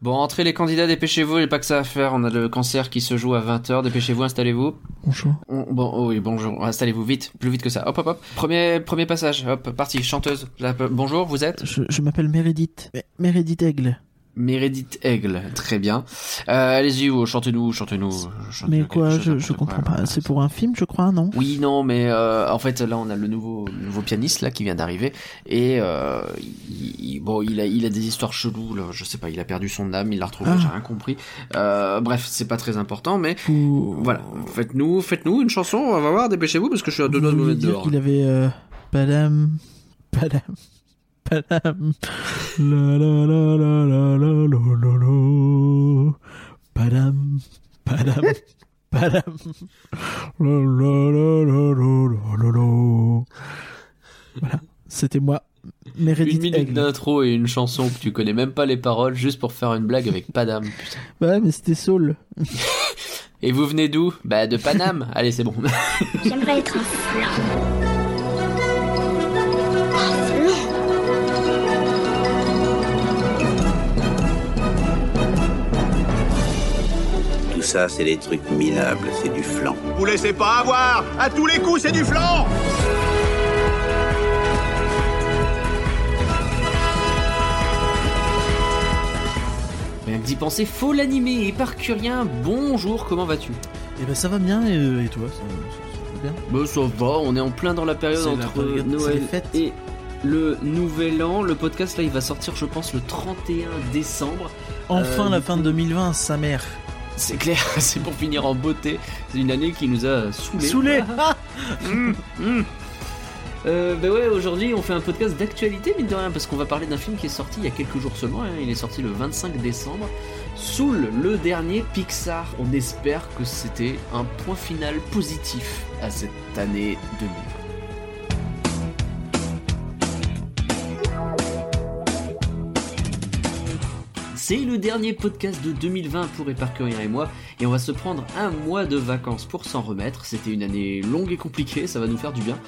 Bon, entrez les candidats, dépêchez-vous, il n'y a pas que ça à faire. On a le cancer qui se joue à 20h, dépêchez-vous, installez-vous. Bonjour. Bon, oh oui, bonjour, installez-vous vite, plus vite que ça. Hop, hop, hop. Premier, premier passage, hop, parti, chanteuse. Là, bonjour, vous êtes Je, je m'appelle Meredith. Meredith Aigle. Meredith Aigle, très bien. Euh, allez-y, chantez-nous, chantez-nous. chantez Mais quoi, chose, je, je comprends quoi. pas. C'est pour un film, je crois, non? Oui, non, mais euh, en fait, là, on a le nouveau, le nouveau pianiste là qui vient d'arriver et euh, il, il- bon, il a, il a des histoires cheloues. Là, je sais pas, il a perdu son âme, il l'a retrouvé, Ah. j'ai rien compris. Euh, bref, c'est pas très important, mais voilà, faites-nous, faites-nous une chanson, on va voir, dépêchez-vous parce que je suis à deux doigts de Vous mettre dehors. qu'il avait... Euh... Padam... Padam padam. La la la la la la la la Padam, padam, padam. La la la la la la la Voilà, c'était moi. Meredith une minute d'intro et une chanson que tu connais même pas les paroles juste pour faire une blague avec Padam. Putain. Bah ouais, mais c'était Saul. et vous venez d'où Bah de Paname. Allez, c'est bon. J'aimerais être un flan. Ça, c'est des trucs minables, c'est du flan. Vous laissez pas avoir À tous les coups, c'est du flanc Rien que d'y penser, faut l'animer. Et Parcurien, bonjour, comment vas-tu? Et ben ça va bien, et, euh, et toi? Ça, ça- ça va bien? Bah ça va, on est en plein dans la période la entre période- Noël et le Nouvel An. Le podcast là, il va sortir, je pense, le 31 décembre. Enfin Euh, la fin de 2020, sa mère. C'est clair, c'est pour finir en beauté. C'est une année qui nous a saoulés. Saoulé hum. Euh, bah ouais, aujourd'hui on fait un podcast d'actualité, mine de rien, parce qu'on va parler d'un film qui est sorti il y a quelques jours seulement. hein. Il est sorti le 25 décembre. Soul, le dernier Pixar. On espère que c'était un point final positif à cette année 2020. C'est le dernier podcast de 2020 pour Éparcurien et moi, et on va se prendre un mois de vacances pour s'en remettre. C'était une année longue et compliquée, ça va nous faire du bien.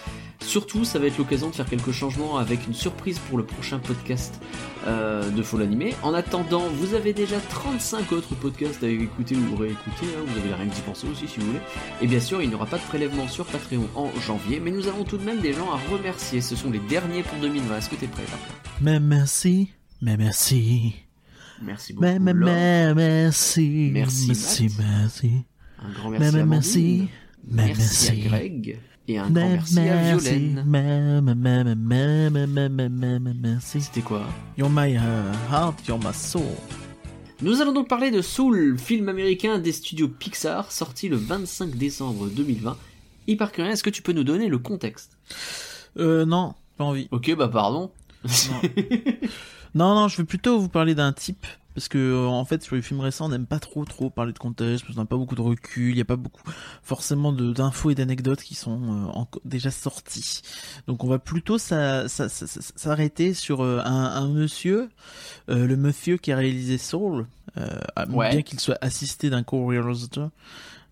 Surtout, ça va être l'occasion de faire quelques changements avec une surprise pour le prochain podcast euh, de Faut l'animer. En attendant, vous avez déjà 35 autres podcasts à écouter ou réécouter, hein, vous avez rien que d'y penser aussi si vous voulez. Et bien sûr, il n'y aura pas de prélèvement sur Patreon en janvier, mais nous avons tout de même des gens à remercier. Ce sont les derniers pour 2020. Est-ce que t'es prêt Mais merci, mais merci, Merci beaucoup. Mais, mais, merci. Merci, merci, merci. Un grand merci à merci. merci. à Greg. Et un grand merci à Violaine. Merci. C'était quoi? You're my uh, heart, you're my soul. Nous allons donc parler de Soul, film américain des studios Pixar, sorti le 25 décembre 2020. Hyper curieux, est-ce que tu peux nous donner le contexte? Euh, non, pas envie. Ok, bah pardon. Non, non, je vais plutôt vous parler d'un type. Parce que, euh, en fait, sur les films récents, on n'aime pas trop, trop parler de contexte, parce qu'on n'a pas beaucoup de recul, il n'y a pas beaucoup, forcément, de- d'infos et d'anecdotes qui sont euh, déjà sorties. Donc, on va plutôt s'a- s'a- s'a- s'a- s'arrêter sur euh, un, un monsieur, euh, le monsieur qui a réalisé Soul, Ouais. bien qu'il soit assisté d'un co-réalisateur.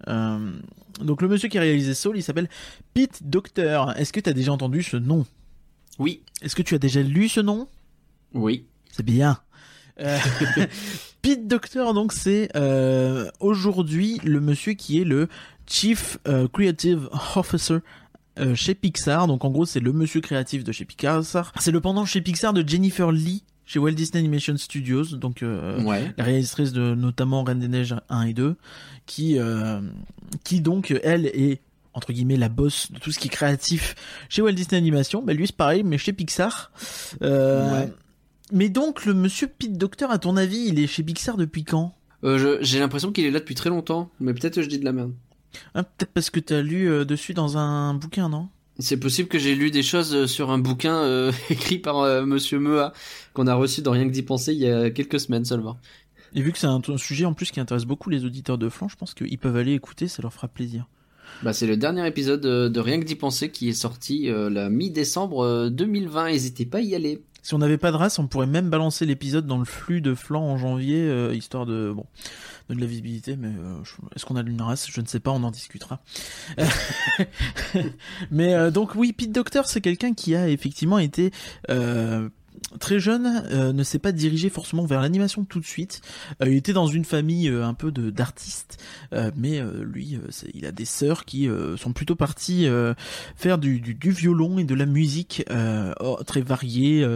Donc, le monsieur qui a réalisé Soul, il s'appelle Pete Docter. Est-ce que tu as déjà entendu ce nom? Oui. Est-ce que tu as déjà lu ce nom? Oui. c'est bien. Euh, Pete Docter, donc c'est euh, aujourd'hui le monsieur qui est le Chief euh, Creative Officer chez Pixar. Donc en gros c'est le monsieur créatif de chez Pixar. C'est le pendant chez Pixar de Jennifer Lee chez Walt Disney Animation Studios. Donc euh, Ouais. la réalisatrice de notamment Reine des Neiges 1 et 2, qui, euh, qui donc, elle, est entre guillemets la boss de tout ce qui est créatif chez Walt Disney Animation. Bah, lui, c'est pareil, mais chez Pixar. Euh, Ouais. Mais donc, le monsieur Pete Docter, à ton avis, il est chez Pixar depuis quand? Euh, J'ai l'impression qu'il est là depuis très longtemps, mais peut-être que je dis de la merde. Hein, Peut-être parce que t'as lu euh, dessus dans un bouquin, non? C'est possible que j'ai lu des choses sur un bouquin euh, écrit par euh, Monsieur Mea, qu'on a reçu dans Rien que d'y penser il y a quelques semaines seulement. Et vu que c'est un, un sujet en plus qui intéresse beaucoup les auditeurs de Flan, je pense qu'ils peuvent aller écouter, ça leur fera plaisir. Bah, c'est le dernier épisode euh, de Rien que d'y penser qui est sorti euh, la mi-décembre euh, 2020. N'hésitez pas à y aller. Si on n'avait pas de race, on pourrait même balancer l'épisode dans le flux de flanc en janvier, euh, histoire de bon, de la visibilité. Mais euh, est-ce qu'on a une race? Je ne sais pas, on en discutera. mais euh, donc oui, Pete Docter, c'est quelqu'un qui a effectivement été euh, très jeune, euh, ne s'est pas dirigé forcément vers l'animation tout de suite. Euh, il était dans une famille euh, un peu de d'artistes, euh, mais euh, lui, euh, il a des sœurs qui sont plutôt parties faire du, du, du violon et de la musique oh, très variée.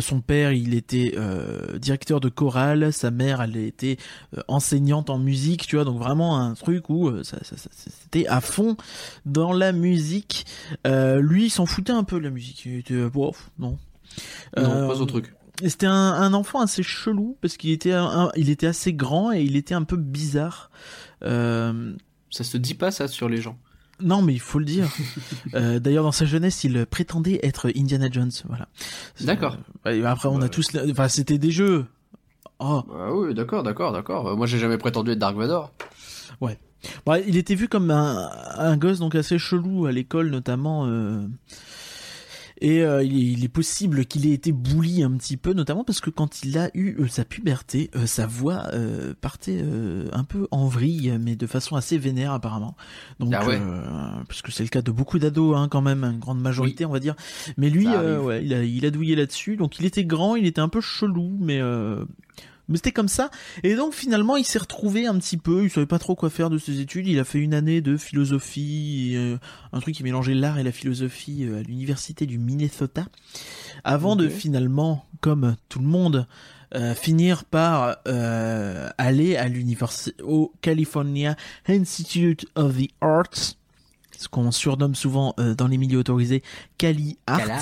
Son père, il était directeur de chorale, sa mère, elle était enseignante en musique, tu vois, donc vraiment un truc où ça, ça- ça- c'était à fond dans la musique. Lui, il s'en foutait un peu de la musique. Il était, bof, non. Non, Euh, pas son truc. C'était un, un enfant assez chelou parce qu'il était, un- il était assez grand et il était un peu bizarre. Euh, Ça se dit pas ça sur les gens. non, mais il faut le dire. Euh, D'ailleurs, dans sa jeunesse, il prétendait être Indiana Jones. Voilà. D'accord. Euh, après, on a Ouais. tous, enfin, c'était des jeux. Oh, Ah oui, d'accord, d'accord, d'accord. Moi, j'ai jamais prétendu être Dark Vador. Ouais, il était vu comme un, un gosse donc assez chelou à l'école notamment. euh, Et euh, il, est, possible qu'il ait été bully un petit peu, notamment parce que quand il a eu euh, sa puberté, euh, sa voix euh, partait euh, un peu en vrille, mais de façon assez vénère apparemment. Donc, Ah ouais. parce que c'est le cas de beaucoup d'ados, hein, quand même, une grande majorité, on va dire. Mais lui, euh, ouais, il a, il a douillé là-dessus. Donc, il était grand, il était un peu chelou, mais euh, mais c'était comme ça. Et donc finalement, il s'est retrouvé un petit peu, il savait pas trop quoi faire de ses études. Il a fait une année de philosophie, euh, un truc qui mélangeait l'art et la philosophie euh, à l'université du Minnesota, avant de finalement, comme tout le monde, euh, finir par euh, aller à l'université au California Institute of the Arts, ce qu'on surnomme souvent euh, dans les milieux autorisés Cali Arts Cala.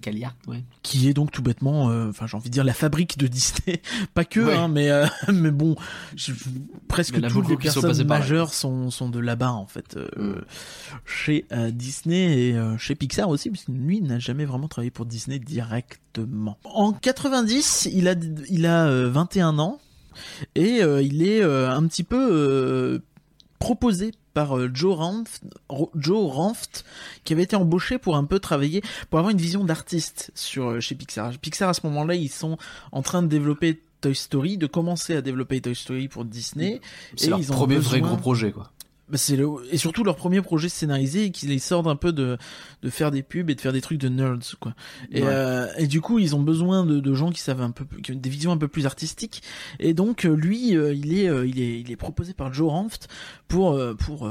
Caliart, ouais. qui est donc tout bêtement, euh, enfin j'ai envie de dire la fabrique de Disney, pas que, Ouais. hein, mais euh, mais bon, je- presque a toutes les sont personnes majeures sont sont de là-bas en fait, Mm. chez Disney et chez Pixar aussi, parce que lui n'a jamais vraiment travaillé pour Disney directement. En 90, il a il a euh, 21 ans et il est un petit peu proposé par euh, Joe Ranft, Joe Ranft, qui avait été embauché pour un peu travailler, pour avoir une vision d'artiste sur euh, chez Pixar. Pixar à ce moment-là, ils sont en train de développer Toy Story, de commencer à développer Toy Story pour Disney. C'est leur ils ont premier vrai gros projet, quoi. Bah, c'est le et surtout leur premier projet scénarisé et qu'ils les sortent un peu de de faire des pubs et de faire des trucs de nerds quoi. Et Ouais. euh, et du coup ils ont besoin de, de gens qui savent un peu qui ont des visions un peu plus artistiques et donc euh, lui euh, il est euh, il est il est proposé par Joe Ranft pour pour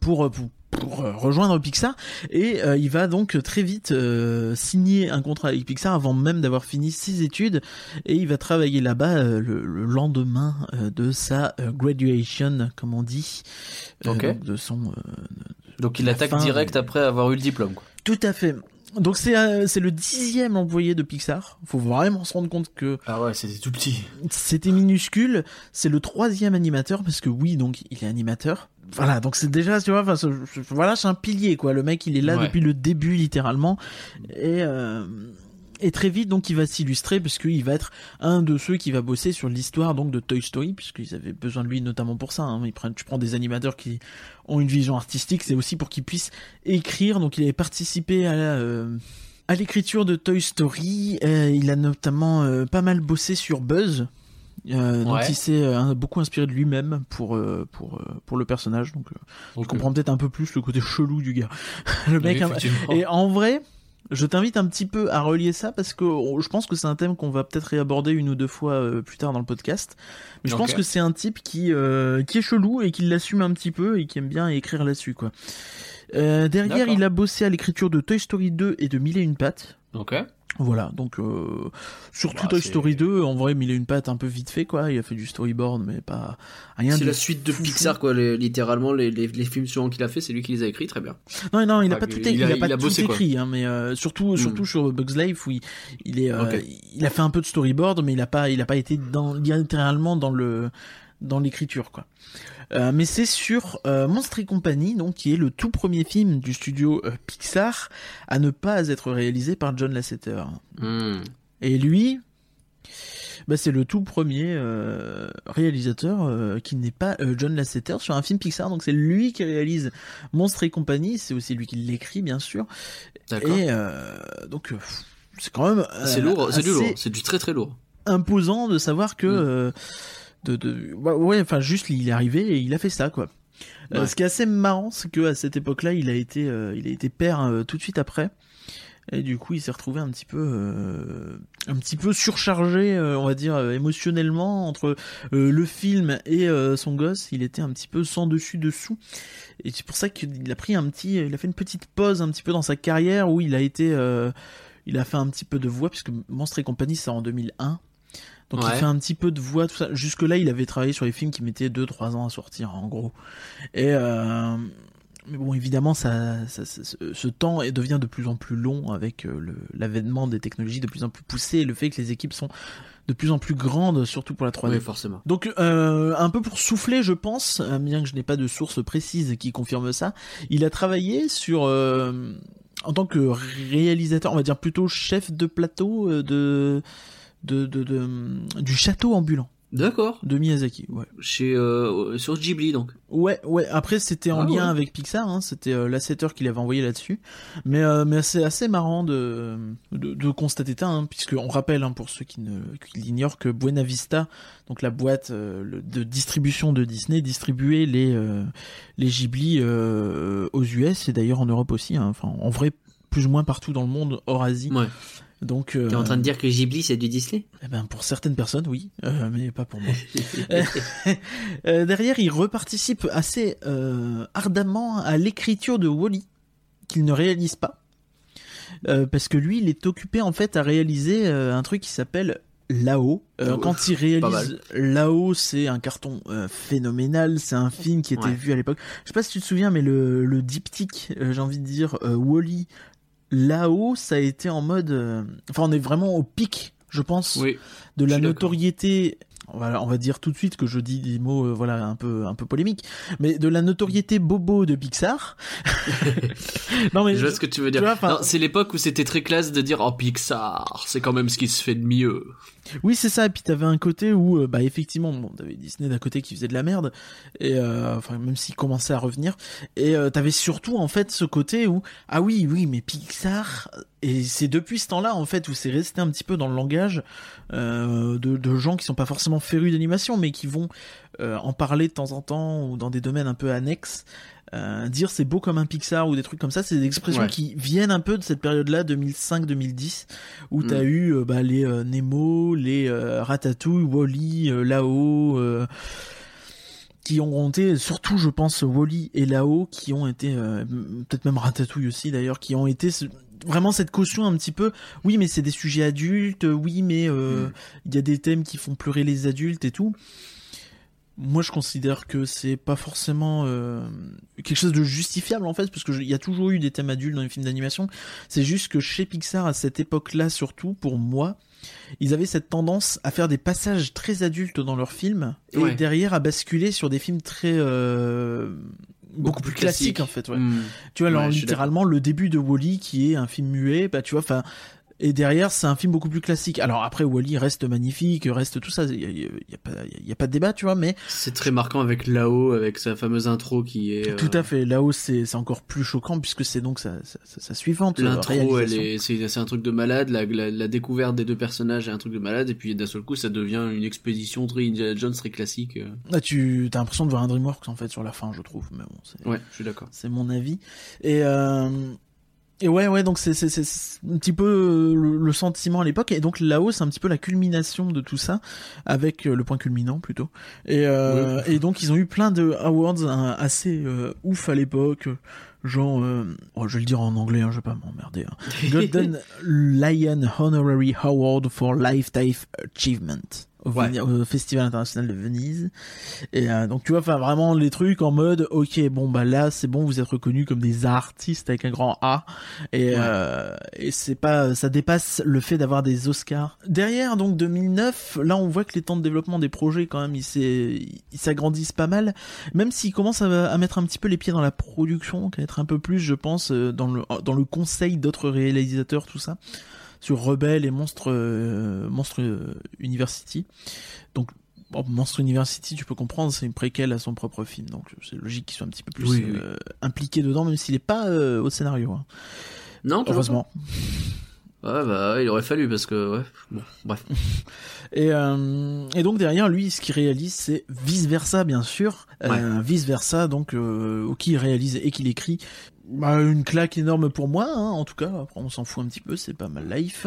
pour pour, pour, euh, rejoindre Pixar et euh, il va donc très vite euh, signer un contrat avec Pixar avant même d'avoir fini ses études et il va travailler là-bas euh, le, le lendemain euh, de sa euh, graduation comme on dit euh, Ok. donc de son Donc il attaque fin, direct après avoir eu le diplôme, quoi. tout à fait donc c'est euh, c'est le dixième employé de Pixar faut vraiment se rendre compte que Ah ouais, c'était tout petit. c'était minuscule. C'est le troisième animateur parce que oui, donc il est animateur. Voilà, donc c'est déjà, tu vois, enfin, voilà, c'est un pilier quoi. Le mec, il est là Ouais. depuis le début littéralement et euh, et très vite donc il va s'illustrer parce qu'il va être un de ceux qui va bosser sur l'histoire donc de Toy Story puisqu'ils avaient besoin de lui notamment pour ça. Hein. Ils prennent, tu prends des animateurs qui ont une vision artistique, c'est aussi pour qu'ils puissent écrire. Donc il avait participé à la, euh, à l'écriture de Toy Story. Euh, il a notamment euh, pas mal bossé sur Buzz. Euh, donc Ouais. il s'est euh, beaucoup inspiré de lui-même pour euh, pour euh, pour le personnage donc euh, Donc, je comprends peut-être un peu plus le côté chelou du gars. Le mec effectivement. et en vrai je t'invite un petit peu à relier ça parce que oh, je pense que c'est un thème qu'on va peut-être réaborder une ou deux fois plus tard dans le podcast. Mais je pense que c'est un type qui qui est chelou et qui l'assume un petit peu et qui aime bien écrire là-dessus quoi. Derrière il a bossé à l'écriture de Toy Story 2 et de Mille et une pattes. Ok. Voilà, donc euh, surtout Bah, Toy Story 2, en vrai, il a une patte un peu vite fait, quoi. Il a fait du storyboard, mais pas rien C'est de la suite de fou, Pixar, quoi. les- littéralement, les, les, les films suivants qu'il a fait, c'est lui qui les a écrits, très bien. Non, non, il a Ah, pas tout, il il a- il pas a tout bossé, écrit, hein, mais euh, surtout, surtout Hmm. sur Bugs Life où il, il est, euh, il a fait un peu de storyboard, mais il a pas, il a pas été dans littéralement dans le dans l'écriture, quoi. Euh, mais c'est sur euh, Monstre et compagnie, donc qui est le tout premier film du studio euh, Pixar à ne pas être réalisé par John Lasseter. Hmm. Et lui, bah, c'est le tout premier euh, réalisateur euh, qui n'est pas euh, John Lasseter sur un film Pixar. Donc c'est lui qui réalise Monstre et compagnie. C'est aussi lui qui l'écrit, bien sûr. D'accord. Et donc c'est quand même C'est lourd, c'est du lourd, c'est du très très lourd. imposant de savoir que Mm. De, de ouais, enfin juste il est arrivé et il a fait ça quoi. Euh, ce qui est assez marrant, c'est que à cette époque-là, il a été, euh, il a été père euh, tout de suite après. Et du coup, il s'est retrouvé un petit peu, un petit peu surchargé, on va dire émotionnellement entre le film et son gosse. Il était un petit peu sans dessus dessous. Et c'est pour ça qu'il a pris un petit, il a fait une petite pause un petit peu dans sa carrière où il a été, il a fait un petit peu de voix puisque Monstre et compagnie c'est en 2001. Donc il Ouais. fait un petit peu de voix, tout ça. Jusque là, il avait travaillé sur les films qui mettaient 2-3 ans à sortir, en gros. Et euh, mais bon, évidemment, ça, ça- ça- ce- temps devient de plus en plus long avec euh, l'avènement des technologies de plus en plus poussées et le fait que les équipes sont de plus en plus grandes, surtout pour la 3D. Oui, forcément. Donc, euh, un peu pour souffler, je pense, euh, bien que je n'ai pas de source précise qui confirme ça, il a travaillé sur, euh, en tant que réalisateur, on va dire plutôt chef de plateau euh, de, de, de, de- du château ambulant D'accord. de Miyazaki. Ouais, Chez euh, sur Ghibli donc. ouais, ouais. Après, c'était en Ah, lien ouais. avec Pixar, hein, c'était euh, l'assetteur qui l'avait envoyé là-dessus. Mais, euh, mais c'est assez marrant de, de, de constater ça, hein, puisque on rappelle hein, pour ceux qui ne qui l'ignorent que Buena Vista, donc la boîte euh, le- de distribution de Disney, distribuait les les Ghibli aux US et d'ailleurs en Europe aussi. hein, Enfin, en vrai, plus ou moins partout dans le monde, hors Asie. Ouais. Donc, euh, T'es en train de dire que Ghibli c'est du Disney? Eh ben, pour certaines personnes, oui, euh, mais pas pour moi. Euh, derrière, il reparticipe assez euh, ardemment à l'écriture de Wally, qu'il ne réalise pas. Euh, parce que lui, il est occupé en fait à réaliser euh, un truc qui s'appelle Là-haut. Euh, Oh, quand il réalise. Là-haut, c'est un carton euh, phénoménal. C'est un film qui était Ouais. vu à l'époque. Je sais pas si tu te souviens, mais le, le diptyque, euh, j'ai envie de dire, euh, Wally, Là-haut, ça a été en mode. euh, Enfin, on est vraiment au pic, je pense Oui. de la suis notoriété voilà, on va dire tout de suite que je dis des mots euh, voilà un peu un peu polémiques. Mais de la notoriété bobo de Pixar. Non mais Je vois ce que tu veux dire. c'est l'époque où c'était très classe de dire oh Pixar, c'est quand même ce qui se fait de mieux. oui c'est ça. Et puis t'avais un côté où euh, bah effectivement bon t'avais Disney d'un côté qui faisait de la merde. Et euh, enfin même s'il commençait à revenir. Et euh, t'avais surtout en fait ce côté où ah oui oui mais Pixar et c'est depuis ce temps-là en fait où c'est resté un petit peu dans le langage euh, de, de gens qui sont pas forcément férus d'animation mais qui vont euh, en parler de temps en temps ou dans des domaines un peu annexes euh, dire c'est beau comme un Pixar ou des trucs comme ça, c'est des expressions Ouais. qui viennent un peu de cette période-là, 2005-2010, où Mm. t'as eu euh, bah, les euh, Nemo, les euh, Ratatouille, Wally, euh, Lao, euh, qui ont été, surtout je pense Wally et Lao, qui ont été, euh, peut-être même Ratatouille aussi d'ailleurs, qui ont été vraiment cette caution un petit peu, oui mais c'est des sujets adultes, oui mais euh, Mm. il y a des thèmes qui font pleurer les adultes et tout. Moi, je considère que c'est pas forcément euh, quelque chose de justifiable en fait, parce que il y a toujours eu des thèmes adultes dans les films d'animation. C'est juste que chez Pixar, à cette époque-là, surtout pour moi, ils avaient cette tendance à faire des passages très adultes dans leurs films et Ouais. derrière à basculer sur des films très euh, beaucoup, plus classiques en fait. Ouais. Hmm. Tu vois, alors Ouais, littéralement le début de Wally qui est un film muet, bah tu vois, enfin. Et derrière, c'est un film beaucoup plus classique. Alors après, Wally reste magnifique, reste tout ça. Il y a, a pas, il y a pas de débat, tu vois. Mais C'est très marquant avec Lao, avec sa fameuse intro qui est. euh, tout à fait. Là-haut, c'est c'est encore plus choquant puisque c'est donc sa, sa, sa- suivante. euh, L'intro, est, c'est, c'est un truc de malade. La, la, la découverte des deux personnages est un truc de malade, et puis d'un seul coup, ça devient une expédition très Indiana Jones, très classique. euh. Ah, tu as l'impression de voir un DreamWorks en fait sur la fin, je trouve. Mais bon, Ouais, je suis d'accord. c'est mon avis. Et euh, et ouais, ouais, donc c'est c'est c'est c'est un petit peu euh, le, le sentiment à l'époque. Et donc là-haut, c'est un petit peu la culmination de tout ça, avec euh, le point culminant plutôt. Et euh, et donc ils ont eu plein de awards hein, assez euh, ouf à l'époque. Genre, euh, oh, je vais le dire en anglais, hein, je vais pas m'emmerder. Hein. Golden Lion Honorary Award for Lifetime Achievement au, Ouais. Veni- au Festival international de Venise. Et euh, donc tu vois, enfin vraiment les trucs en mode, ok, bon bah là c'est bon, vous êtes reconnus comme des artistes avec un grand A. Et, Ouais. euh, et c'est pas, ça dépasse le fait d'avoir des Oscars. Derrière donc 2009, là on voit que les temps de développement des projets quand même ils s'agrandissent pas mal, même s'ils commencent à, à mettre un petit peu les pieds dans la production, qu'à être un peu plus, je pense, euh, dans le dans le conseil d'autres réalisateurs, tout ça sur Rebelle et Monstre euh, Monstre euh, University. Donc bon, Monstre University, tu peux comprendre, c'est une préquelle à son propre film, donc c'est logique qu'il soit un petit peu plus Oui, oui. euh, impliqué dedans, même s'il est pas euh, au scénario. hein. Non, Heureusement. Ouais, bah il aurait fallu parce que ouais. Bon, bref. Et, euh, et donc derrière lui, ce qu'il réalise, c'est vice versa, bien sûr. Euh, vice versa, donc euh, qui réalise et qu'il écrit. Bah, une claque énorme pour moi, hein, en tout cas. Après, on s'en fout un petit peu, c'est pas mal life.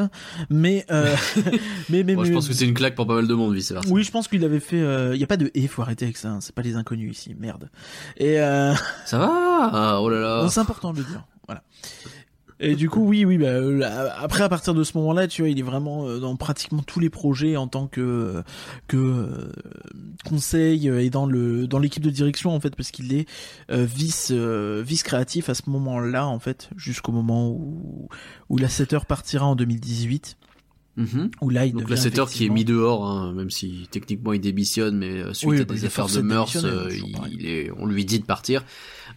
Mais, euh, mais, mais, Moi, je pense que c'est une claque pour pas mal de monde, vice versa. oui, je pense qu'il avait fait. Il y a pas de et, faut arrêter avec ça. hein, c'est pas les inconnus ici, merde. Et euh, Ça va Ah, Oh là là. C'est important de le dire. Voilà. Et du coup, oui, oui. Bah, euh, après, à partir de ce moment-là, tu vois, il est vraiment euh, dans pratiquement tous les projets en tant que que euh, conseil et dans le dans l'équipe de direction en fait, parce qu'il est vice vice créatif à ce moment-là en fait, jusqu'au moment où où la 7 heures partira en 2018. Mhm. Où là, il Donc la 7 heures qui est mis dehors, hein, même si techniquement il démissionne, mais suite Oui, à bah, des affaires de mœurs, euh, il est, on lui dit de partir.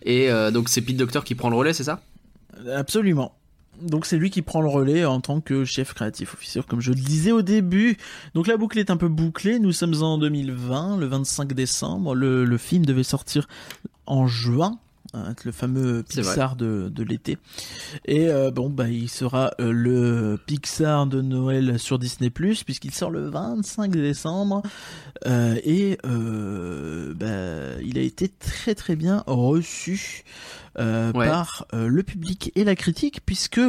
Et euh, donc c'est Pete Docter qui prend le relais, c'est ça? Absolument. Donc c'est lui qui prend le relais en tant que chef créatif officier, comme je le disais au début. Donc la boucle est un peu bouclée. Nous sommes en 2020, le 25 décembre. Le, le film devait sortir en juin, le fameux. Pixar de, de l'été. Et euh, bon, bah il sera euh, le Pixar de Noël sur Disney+, puisqu'il sort le 25 décembre. Euh, et bah, il a été très très bien reçu euh, Ouais. par euh, le public et la critique, puisque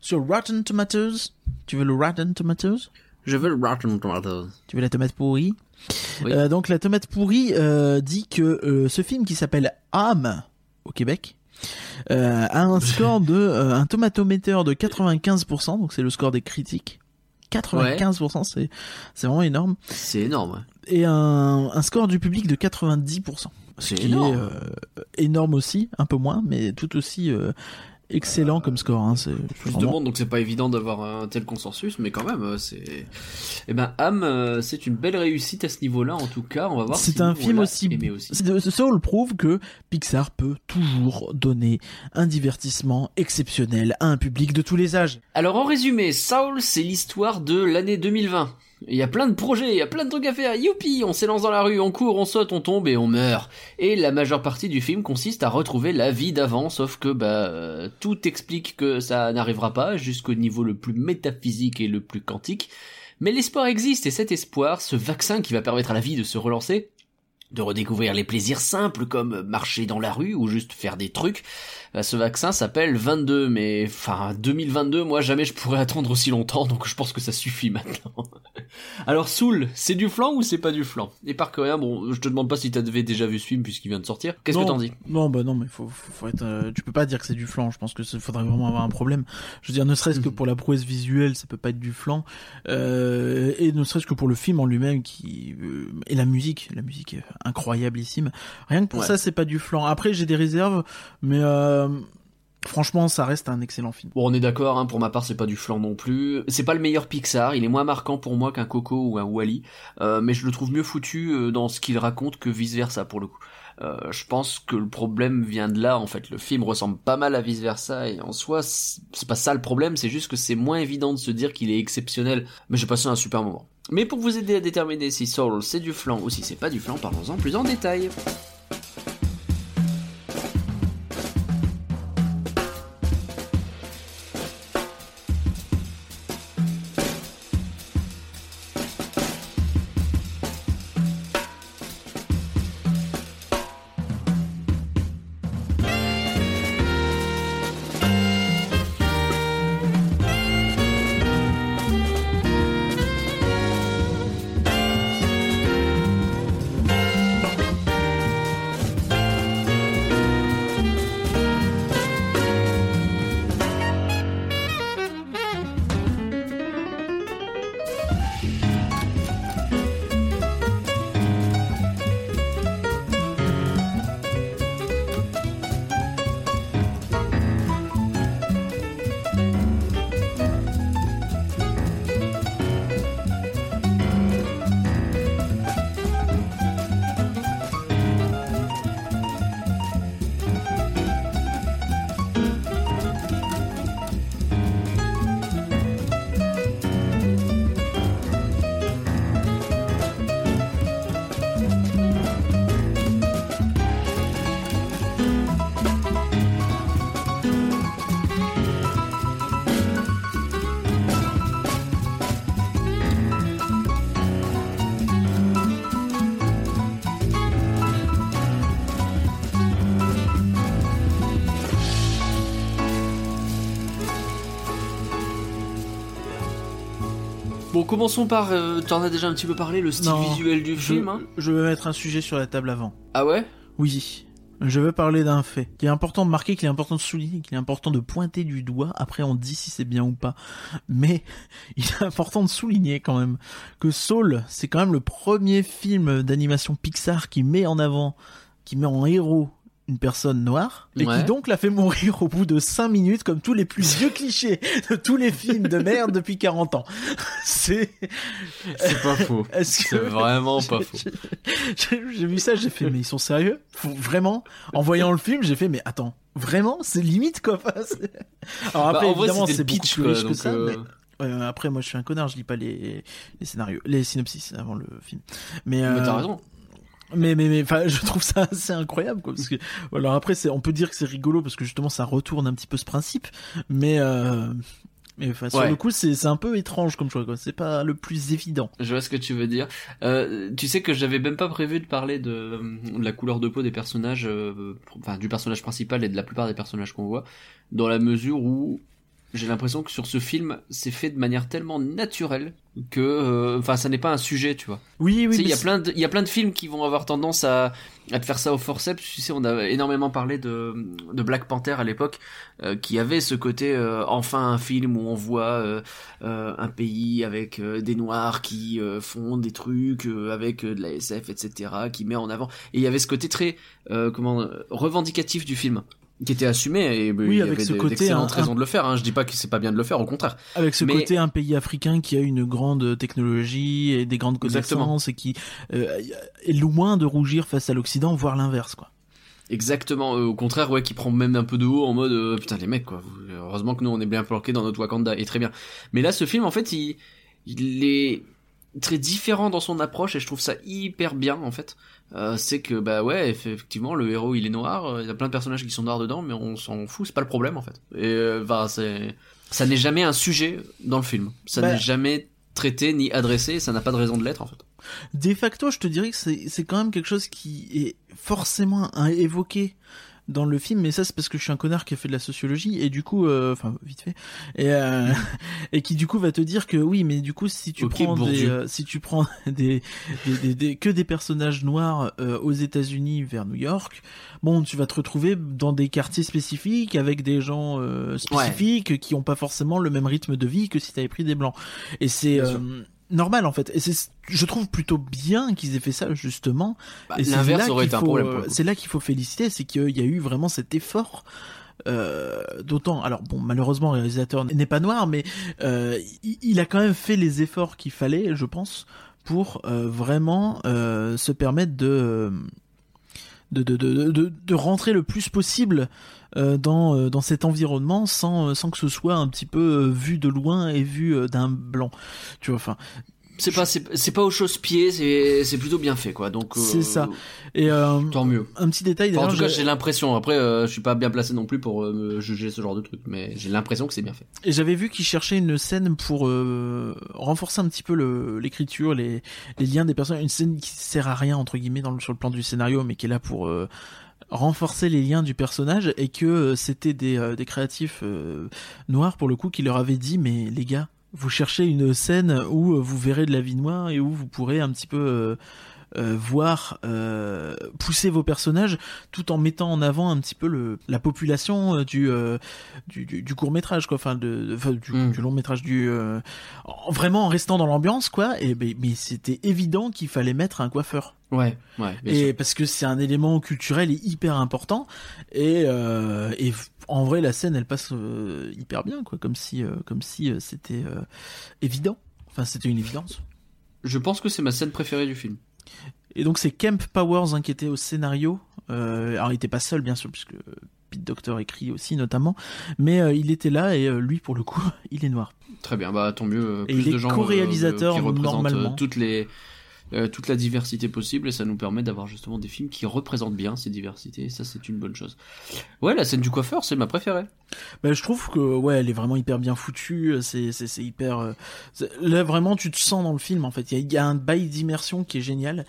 sur Rotten Tomatoes, tu veux le Rotten Tomatoes? Je veux le Rotten Tomatoes. Tu veux la tomate pourrie? Oui. Euh, Donc la tomate pourrie dit que ce film qui s'appelle Âme au Québec euh, a un score de euh, un tomatomètre de 95%, donc c'est le score des critiques. 95%, c'est c'est vraiment énorme. C'est énorme. Et un, un score du public de 90%. C'est qui énorme. est euh, énorme aussi, un peu moins, mais tout aussi euh, excellent comme score. Hein, c'est Plus de vraiment- monde, donc c'est pas évident d'avoir un tel consensus, mais quand même, euh, c'est. Eh ben, Am, euh, c'est une belle réussite à ce niveau-là, en tout cas. On va voir. C'est si un film aussi. aussi. Ce Soul prouve que Pixar peut toujours donner un divertissement exceptionnel à un public de tous les âges. Alors en résumé, Saul, c'est l'histoire de l'année 2020. Il y a plein de projets, il y a plein de trucs à faire. Youpi, on s'élance dans la rue, on court, on saute, on tombe et on meurt. Et la majeure partie du film consiste à retrouver la vie d'avant, sauf que bah euh, tout explique que ça n'arrivera pas jusqu'au niveau le plus métaphysique et le plus quantique. Mais l'espoir existe et cet espoir, ce vaccin qui va permettre à la vie de se relancer, de redécouvrir les plaisirs simples comme marcher dans la rue ou juste faire des trucs. Bah, ce vaccin s'appelle 22, mais enfin 2022, moi jamais je pourrais attendre aussi longtemps, donc je pense que ça suffit maintenant. Alors Soul, c'est du flan ou c'est pas du flan? Et par rien, bon, je te demande pas si t'avais déjà vu ce film puisqu'il vient de sortir. Qu'est-ce que t'en dis? Non, bah non, mais faut, faut, faut être. euh, tu peux pas dire que c'est du flan. Je pense que il faudrait vraiment avoir un problème. Je veux dire, ne serait-ce que Mhm. pour la prouesse visuelle, ça peut pas être du flan, euh, et ne serait-ce que pour le film en lui-même, qui euh, et la musique, la musique incroyablissime. Rien que pour Ouais. ça, c'est pas du flan. Après, j'ai des réserves, mais euh, franchement, ça reste un excellent film. Bon, on est d'accord, hein, pour ma part, c'est pas du flan non plus. C'est pas le meilleur Pixar, il est moins marquant pour moi qu'un Coco ou un Wally, euh, mais je le trouve mieux foutu euh, dans ce qu'il raconte que vice versa pour le coup. Euh, je pense que le problème vient de là, en fait. Le film ressemble pas mal à vice versa, et en soi, c'est pas ça le problème, c'est juste que c'est moins évident de se dire qu'il est exceptionnel. Mais j'ai passé un super moment. Mais pour vous aider à déterminer si Soul c'est du flan ou si c'est pas du flan, parlons-en plus en détail. Bon, commençons par. euh, T'en as déjà un petit peu parlé, le style Non, visuel du Je, film. Hein. je veux mettre un sujet sur la table avant. Ah ouais? Oui. Je veux parler d'un fait qui est important de marquer, qu'il est important de souligner, qu'il est important de pointer du doigt. Après, on dit si c'est bien ou pas. Mais il est important de souligner quand même que Soul, c'est quand même le premier film d'animation Pixar qui met en avant, qui met en héros une personne noire, et Ouais. qui donc l'a fait mourir au bout de 5 minutes, comme tous les plus vieux clichés de tous les films de merde depuis 40 ans. C'est... C'est pas faux. C'est que... vraiment pas faux. J'ai vu ça, j'ai fait, mais ils sont sérieux? Vraiment En voyant le film, j'ai fait, mais attends, vraiment? C'est limite, quoi. Alors Bah, après, évidemment, c'est beaucoup pitch, plus quoi, que ça. euh, mais- euh, après, moi, je suis un connard, je lis pas les, les scénarios, les synopsis avant le film. Mais, Mais euh, t'as raison. Mais mais mais enfin je trouve ça assez incroyable quoi parce que alors après c'est on peut dire que c'est rigolo parce que justement ça retourne un petit peu ce principe mais euh, mais enfin sur Ouais. le coup c'est c'est un peu étrange comme choix quoi c'est pas le plus évident Je vois ce que tu veux dire. Euh, tu sais que j'avais même pas prévu de parler de, de la couleur de peau des personnages, euh, enfin du personnage principal et de la plupart des personnages qu'on voit, dans la mesure où j'ai l'impression que sur ce film, c'est fait de manière tellement naturelle que, euh, enfin, ça n'est pas un sujet, tu vois. oui oui il y a plein de, il y a plein de films qui vont avoir tendance à, à te faire ça au forceps. Tu sais, on a énormément parlé de, de Black Panther à l'époque, euh, qui avait ce côté, euh, enfin un film où on voit un pays avec des noirs qui font des trucs avec de la SF, etc., qui met en avant. Et il y avait ce côté très, comment, revendicatif du film qui était assumé et euh, Oui, il y avec avait ce des- côté, d'excellentes un- raisons de le faire hein. je dis pas que c'est pas bien de le faire au contraire avec ce mais- côté un pays africain qui a une grande technologie et des grandes Exactement. connaissances et qui euh, est loin de rougir face à l'Occident voire l'inverse quoi Exactement, euh, au contraire, ouais, qui prend même un peu de haut en mode euh, putain les mecs quoi. Heureusement que nous on est bien planqués dans notre Wakanda et très bien. Mais là, ce film en fait, il, il est très différent dans son approche et je trouve ça hyper bien en fait. Euh, c'est que bah ouais, effectivement, le héros il est noir. euh, Il y a plein de personnages qui sont noirs dedans, mais on s'en fout, c'est pas le problème en fait. Et bah c'est, ça n'est jamais un sujet dans le film. Ça Bah- n'est jamais traité ni adressé. Ça n'a pas de raison de l'être en fait. De facto, je te dirais que c'est c'est quand même quelque chose qui est forcément hein, évoqué dans le film, mais ça c'est parce que je suis un connard qui a fait de la sociologie et du coup, euh, enfin vite fait, et euh, et qui du coup va te dire que oui, mais du coup si tu prends des, euh, si tu prends des, des, des- des- que des personnages noirs euh, aux États-Unis vers New York, bon, tu vas te retrouver dans des quartiers spécifiques avec des gens euh, spécifiques qui ont pas forcément le même rythme de vie que si t'avais pris des blancs. Et c'est euh, normal en fait. Et c'est, je trouve plutôt bien qu'ils aient fait ça justement. Bah, Et L'inverse aurait été un problème. pour. C'est là qu'il faut féliciter, c'est qu'il y a eu vraiment cet effort. Euh, d'autant, alors bon, malheureusement, le réalisateur n'est pas noir, mais euh, il, il a quand même fait les efforts qu'il fallait, je pense, pour euh, vraiment euh, se permettre de euh, de, de, de, de, rentrer le plus possible euh, dans, euh, dans cet environnement sans, euh, sans que ce soit un petit peu vu de loin et vu d'un blanc. Tu vois, enfin, C'est pas, c'est pas au chausse-pied, c'est, c'est plutôt bien fait, quoi. Donc, euh, C'est ça. et euh, Tant mieux. un petit détail Enfin, en tout cas, j'ai- l'impression. Après, euh, je suis pas bien placé non plus pour euh, me juger ce genre de truc, mais j'ai l'impression que c'est bien fait. Et j'avais vu qu'il cherchait une scène pour euh, renforcer un petit peu le- l'écriture, les, les liens des personnes. Une scène qui sert à rien entre guillemets dans le, sur le plan du scénario, mais qui est là pour euh, renforcer les liens du personnage. Et que euh, c'était des, euh, des créatifs euh, noirs pour le coup qui leur avaient dit mais les gars, vous cherchez une scène où euh, vous verrez de la vie noire et où vous pourrez un petit peu euh, voir euh, pousser vos personnages tout en mettant en avant un petit peu le la population euh, du euh, du, du, court métrage quoi enfin de, du, Mm. du long métrage du en- vraiment en restant dans l'ambiance quoi et ben, mais c'était évident qu'il fallait mettre un coiffeur Ouais, ouais. Bien et sûr. parce que c'est un élément culturel et hyper important et et en vrai la scène elle passe hyper bien quoi comme si comme si c'était évident enfin c'était une évidence Je pense que c'est ma scène préférée du film. Et donc c'est Kemp Powers hein, qui était au scénario. Euh, alors il était pas seul bien sûr puisque Pete Docter écrit aussi notamment, mais euh, il était là et euh, lui pour le coup il est noir. Très bien, bah tant mieux. Et plus il est de gens euh, co-réalisateur, qui représentent normalement. toutes les euh, toute la diversité possible et ça nous permet d'avoir justement des films qui représentent bien ces diversités et ça c'est une bonne chose. Ouais, la scène du coiffeur, c'est ma préférée. Bah, je trouve que ouais elle est vraiment hyper bien foutue, c'est c'est c'est hyper euh, là vraiment tu te sens dans le film en fait. Il y y a un bail d'immersion qui est génial.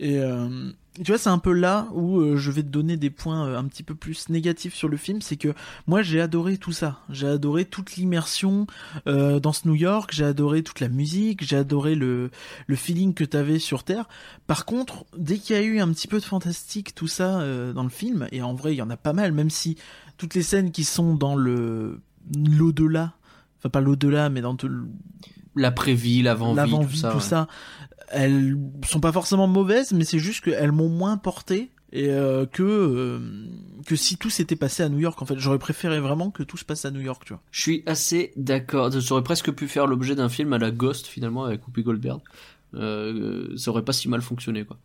Et euh, tu vois, c'est un peu là où euh, je vais te donner des points euh, un petit peu plus négatifs sur le film, c'est que moi j'ai adoré tout ça, j'ai adoré toute l'immersion dans ce New York, j'ai adoré toute la musique, j'ai adoré le, le feeling que t'avais sur Terre. Par contre, dès qu'il y a eu un petit peu de fantastique, tout ça dans le film, et en vrai il y en a pas mal, même si toutes les scènes qui sont dans le l'au-delà, enfin pas l'au-delà, mais dans tout le- L'après-vie, l'avant-vie, tout l'avant-vie, ça. tout ouais. ça, elles sont pas forcément mauvaises, mais c'est juste qu'elles m'ont moins porté et euh, que euh, que si tout s'était passé à New York. En fait, j'aurais préféré vraiment que tout se passe à New York, tu vois. Je suis assez d'accord. Ça aurait presque pu faire l'objet d'un film à la Ghost finalement avec Whoopi Goldberg. Euh, ça aurait pas si mal fonctionné quoi.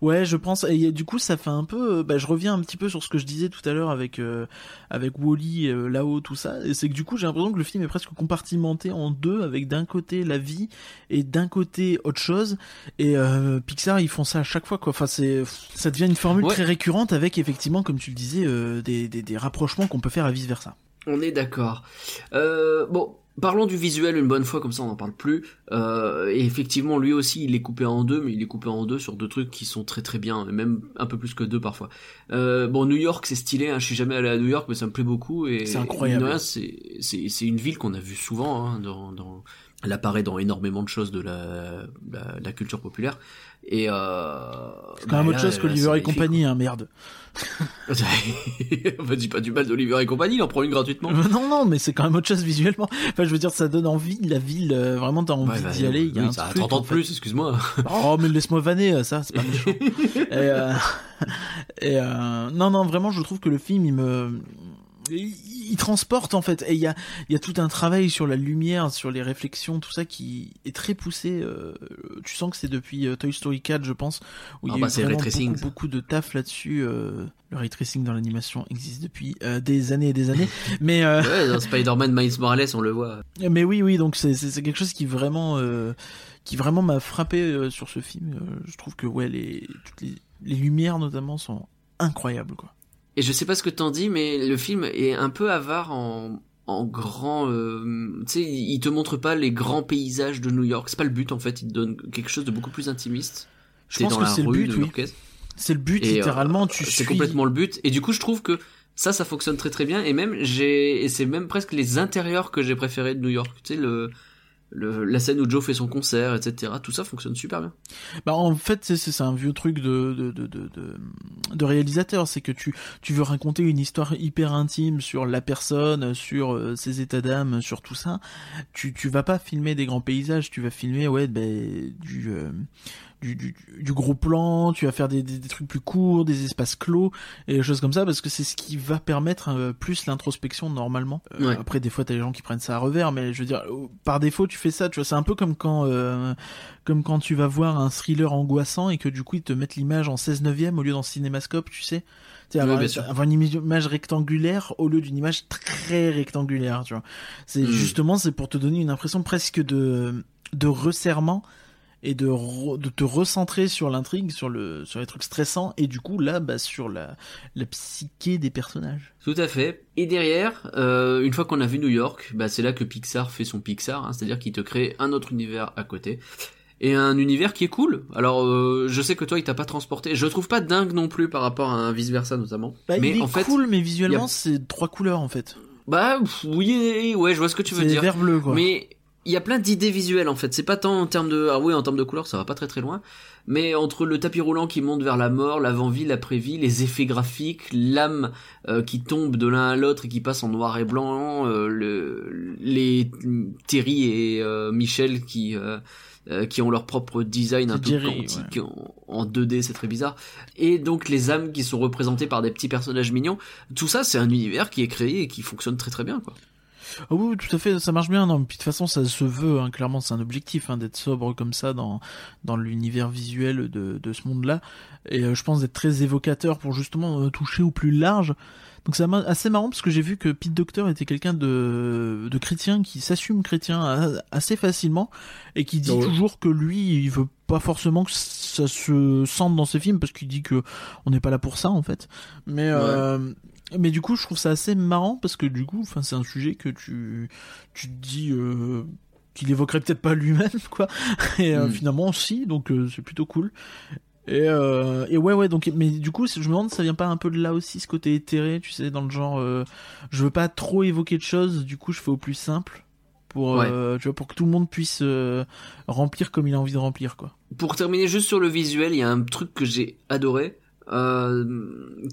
Ouais, je pense. Et du coup, ça fait un peu. euh, Bah, je reviens un petit peu sur ce que je disais tout à l'heure avec euh, avec Wally euh, là-haut, tout ça. Et c'est que du coup, j'ai l'impression que le film est presque compartimenté en deux, avec d'un côté la vie et d'un côté autre chose. Et euh, Pixar, ils font ça à chaque fois, quoi. Enfin, c'est ça devient une formule Ouais. très récurrente avec effectivement, comme tu le disais, des, des des rapprochements qu'on peut faire à vice versa. On est d'accord. Euh, bon, parlons du visuel une bonne fois, comme ça on n'en parle plus. Euh, et effectivement, lui aussi, il est coupé en deux, mais il est coupé en deux sur deux trucs qui sont très très bien, même un peu plus que deux parfois. Euh, bon, New York, c'est stylé. Hein, je suis jamais allé à New York, mais ça me plaît beaucoup. Et C'est incroyable. C'est une ville qu'on a vue souvent. Hein, dans, dans, elle apparaît dans énormément de choses de la la, la culture populaire. Et euh, C'est quand même bah, autre chose que là, c'est Oliver et compagnie, hein, merde. Enfin, dis pas du mal d'Oliver et compagnie, il en prend une gratuitement. non, non, mais c'est quand même autre chose visuellement. Enfin, je veux dire, ça donne envie, la ville, euh, vraiment, t'as envie Ouais, bah, d'y aller. Il y a oui, ça a truc, 30 ans de plus, excuse-moi. Oh, mais laisse-moi vanner, euh, ça, c'est pas méchant. et, euh, et, euh, non, non, vraiment, je trouve que le film, il me, il, transporte en fait. Et il y a, il y a tout un travail sur la lumière, sur les réflexions, tout ça qui est très poussé. euh, tu sens que c'est depuis euh, Toy Story 4, je pense, où il Ah y a bah, eu vraiment beaucoup, de taf là-dessus. euh, le ray tracing dans l'animation existe depuis des années et des années. mais Ouais, dans Spider-Man Miles Morales, on le voit. mais oui, oui, donc c'est quelque chose qui vraiment qui vraiment m'a frappé sur ce film. Je trouve que ouais, les toutes les, les lumières notamment sont incroyables quoi. Et je sais pas ce que t'en dis, mais le film est un peu avare en, en grand. euh, tu sais, il te montre pas les grands paysages de New York. C'est pas le but en fait. Il te donne quelque chose de beaucoup plus intimiste. Je pense dans que la c'est le but, oui. C'est le but Et, euh, littéralement. tu C'est suis... complètement le but. Et du coup, je trouve que ça, ça fonctionne très très bien. Et même, j'ai, et c'est même presque les intérieurs que j'ai préférés de New York. Tu sais, le, le, la scène où Joe fait son concert, etc. Tout ça fonctionne super bien. Bah en fait c'est un vieux truc de de de de, de, de réalisateur, c'est que tu tu veux raconter une histoire hyper intime sur la personne, sur euh, ses états d'âme, sur tout ça. Tu tu vas pas filmer des grands paysages, tu vas filmer ouais ben du euh, du, du, du gros plan, tu vas faire des, des, des trucs plus courts, des espaces clos et des choses comme ça parce que c'est ce qui va permettre euh, plus l'introspection normalement. Euh, Ouais. Après des fois t'as des gens qui prennent ça à revers mais je veux dire euh, par défaut tu fais ça, tu vois c'est un peu comme quand euh, comme quand tu vas voir un thriller angoissant et que du coup ils te mettent l'image en 16 neuvième au lieu dans cinémascope, tu sais. Tu sais, avoir, une image rectangulaire au lieu d'une image très rectangulaire, tu vois. C'est Mm. justement c'est pour te donner une impression presque de de resserrement et de, re- de te recentrer sur l'intrigue, sur le sur les trucs stressants et du coup là bah sur la la psyché des personnages. Tout à fait. Et derrière, euh, une fois qu'on a vu New York, bah, c'est là que Pixar fait son Pixar, hein, c'est-à-dire qu'il te crée un autre univers à côté. Et un univers qui est cool. Alors, euh, je sais que toi, il t'a pas transporté. Je le trouve pas dingue non plus par rapport à un vice versa notamment. Bah, mais il est en fait, cool mais visuellement a- c'est trois couleurs en fait. bah oui, ouais, je vois ce que tu veux C'est dire. vert bleu quoi. Mais il y a plein d'idées visuelles en fait. C'est pas tant en termes de ah oui en termes de couleur ça va pas très très loin, mais entre le tapis roulant qui monte vers la mort, l'avant-vie, l'après-vie, les effets graphiques, l'âme euh, qui tombe de l'un à l'autre et qui passe en noir et blanc, euh, le, les Terry et euh, Michel qui euh, euh, qui ont leur propre design un peu Jerry, quantique en, en 2D, c'est très bizarre. Et donc les âmes qui sont représentées par des petits personnages mignons. Tout ça, c'est un univers qui est créé et qui fonctionne très très bien, quoi. Ah oui, oui, tout à fait, ça marche bien. Non, mais puis de toute façon, ça se veut. Hein, clairement, c'est un objectif hein, d'être sobre comme ça dans dans l'univers visuel de de ce monde-là. Et euh, je pense d'être très évocateur pour justement euh, toucher au plus large. Donc c'est assez marrant parce que j'ai vu que Pete Docter était quelqu'un de de chrétien qui s'assume chrétien assez facilement et qui dit Ouais. toujours que lui, il veut pas forcément que ça se sente dans ses films parce qu'il dit que on n'est pas là pour ça en fait. Mais euh, mais du coup, je trouve ça assez marrant parce que du coup, enfin, c'est un sujet que tu tu te dis euh, qu'il évoquerait peut-être pas lui-même, quoi. Et euh, Mm. finalement, si, donc euh, c'est plutôt cool. Et, et ouais ouais donc mais du coup je me demande ça vient pas un peu de là aussi ce côté éthéré tu sais dans le genre je veux pas trop évoquer de choses du coup je fais au plus simple pour Ouais. euh, tu vois pour que tout le monde puisse euh, remplir comme il a envie de remplir quoi. Pour terminer juste sur le visuel, il y a un truc que j'ai adoré, euh,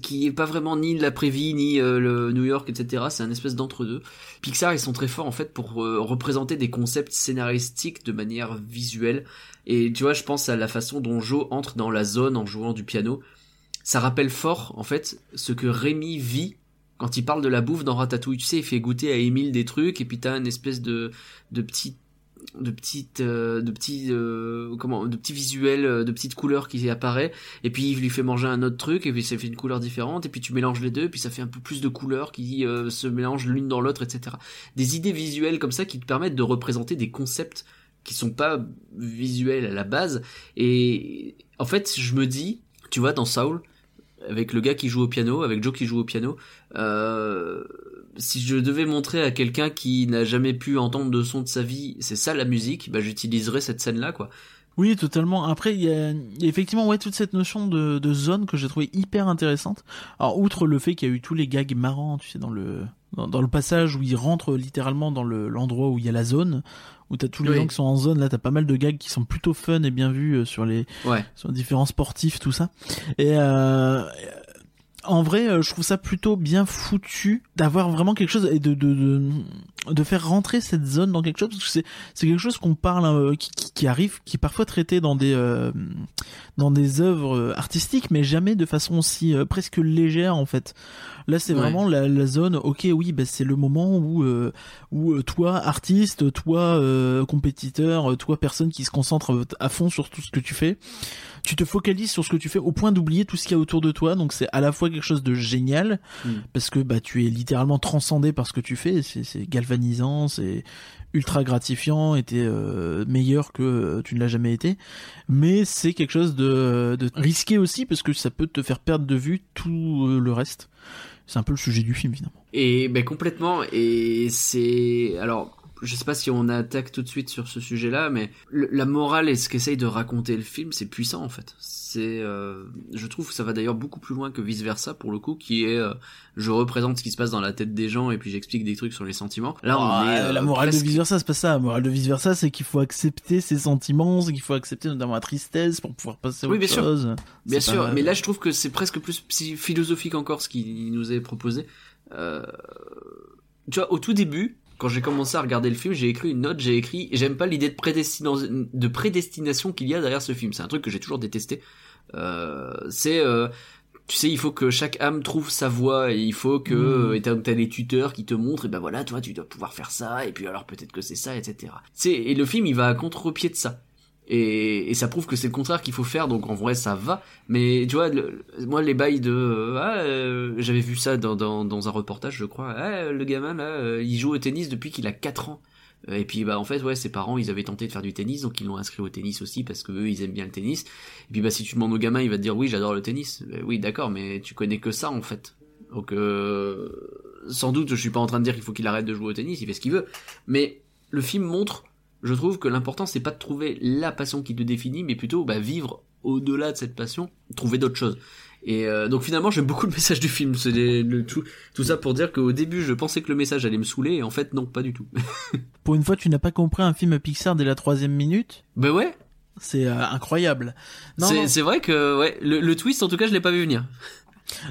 qui est pas vraiment ni l'après-vie, ni euh, le New York, etc. C'est un espèce d'entre-deux. Pixar, ils sont très forts en fait pour euh, représenter des concepts scénaristiques de manière visuelle. Et tu vois, je pense à la façon dont Joe entre dans la zone en jouant du piano. Ça rappelle fort, en fait, ce que Rémi vit quand il parle de la bouffe dans Ratatouille. Tu sais, il fait goûter à Émile des trucs, et puis t'as une espèce de, de petit de petites euh, de petits euh, comment de petits visuels euh, de petites couleurs qui apparaît et puis il lui fait manger un autre truc et puis ça fait une couleur différente et puis tu mélanges les deux et puis ça fait un peu plus de couleurs qui euh, se mélangent l'une dans l'autre etc des idées visuelles comme ça qui te permettent de représenter des concepts qui sont pas visuels à la base. Et en fait je me dis tu vois dans Saul avec le gars qui joue au piano avec Joe qui joue au piano euh, si je devais montrer à quelqu'un qui n'a jamais pu entendre de son de sa vie, c'est ça la musique, bah j'utiliserais cette scène-là, quoi. Oui, totalement. Après, il y a, il effectivement ouais toute cette notion de, de zone que j'ai trouvé hyper intéressante. Alors, outre le fait qu'il y a eu tous les gags marrants, tu sais, dans le dans, dans le passage où ils rentrent littéralement dans le l'endroit où il y a la zone, où t'as tous les Oui. gens qui sont en zone, là t'as pas mal de gags qui sont plutôt fun et bien vus euh, sur les Ouais. sur les différents sportifs, tout ça. Et euh, en vrai, euh, je trouve ça plutôt bien foutu d'avoir vraiment quelque chose et de, de, de, de faire rentrer cette zone dans quelque chose parce que c'est, c'est quelque chose qu'on parle, euh, qui, qui, qui arrive, qui est parfois traité dans des, euh, dans des œuvres euh, artistiques, mais jamais de façon aussi euh, presque légère en fait. Là, c'est Ouais. vraiment la, la zone. Ok, oui, bah, c'est le moment où, où toi, artiste, toi, compétiteur, toi, personne qui se concentre à fond sur tout ce que tu fais, tu te focalises sur ce que tu fais au point d'oublier tout ce qu'il y a autour de toi. Donc c'est à la fois quelque chose de génial Mm. parce que bah tu es littéralement transcendé par ce que tu fais. C'est, c'est galvanisant, c'est ultra gratifiant, t'es euh, meilleur que euh, tu ne l'as jamais été. Mais c'est quelque chose de, de risqué aussi parce que ça peut te faire perdre de vue tout euh, le reste. C'est un peu le sujet du film finalement. Et ben complètement. Et c'est alors. Je sais pas si on attaque tout de suite sur ce sujet-là, mais le- la morale et ce qu'essaye de raconter le film, c'est puissant en fait. C'est, euh, je trouve que ça va d'ailleurs beaucoup plus loin que vice versa pour le coup, qui est, euh, je représente ce qui se passe dans la tête des gens et puis j'explique des trucs sur les sentiments. Là, on Ah, est euh, la morale presque- de vice versa, c'est pas ça. La morale de vice versa, c'est qu'il faut accepter ses sentiments, c'est qu'il faut accepter notamment la tristesse pour pouvoir passer à Oui, bien sûr. chose. Bien C'est sûr, mais là je trouve que c'est presque plus philosophique encore ce qui nous est proposé. Euh, tu vois, au tout début, quand j'ai commencé à regarder le film, j'ai écrit une note, j'ai écrit j'aime pas l'idée de, prédestina- de prédestination qu'il y a derrière ce film. C'est un truc que j'ai toujours détesté. Euh, c'est euh, tu sais, il faut que chaque âme trouve sa voie et il faut que Mm. euh, et t'as les tuteurs qui te montrent et ben voilà, toi tu dois pouvoir faire ça et puis alors peut-être que c'est ça, etc. C'est et le film il va à contre-pied de ça. Et, et ça prouve que c'est le contraire qu'il faut faire, donc en vrai ça va. Mais tu vois, le- moi les bails de euh, ah, euh, j'avais vu ça dans, dans, dans un reportage, je crois. Ah, le gamin là, euh, il joue au tennis depuis qu'il a 4 ans. Et puis bah en fait ouais ses parents ils avaient tenté de faire du tennis donc ils l'ont inscrit au tennis aussi parce que eux ils aiment bien le tennis. Et puis bah si tu demandes au gamin il va te dire oui j'adore le tennis. Euh, oui d'accord mais tu connais que ça en fait. Donc euh, sans doute je suis pas en train de dire qu'il faut qu'il arrête de jouer au tennis, il fait ce qu'il veut. Mais le film montre, je trouve que l'important c'est pas de trouver la passion qui te définit mais plutôt bah, vivre au-delà de cette passion, trouver d'autres choses. Et euh, donc finalement j'aime beaucoup le message du film. C'est le tout, tout ça pour dire qu'au début je pensais que le message allait me saouler et en fait non pas du tout. Pour une fois, tu n'as pas compris un film Pixar dès la troisième minute? bah ouais. C'est euh, incroyable. C'est vrai que ouais, le, le twist en tout cas je l'ai pas vu venir.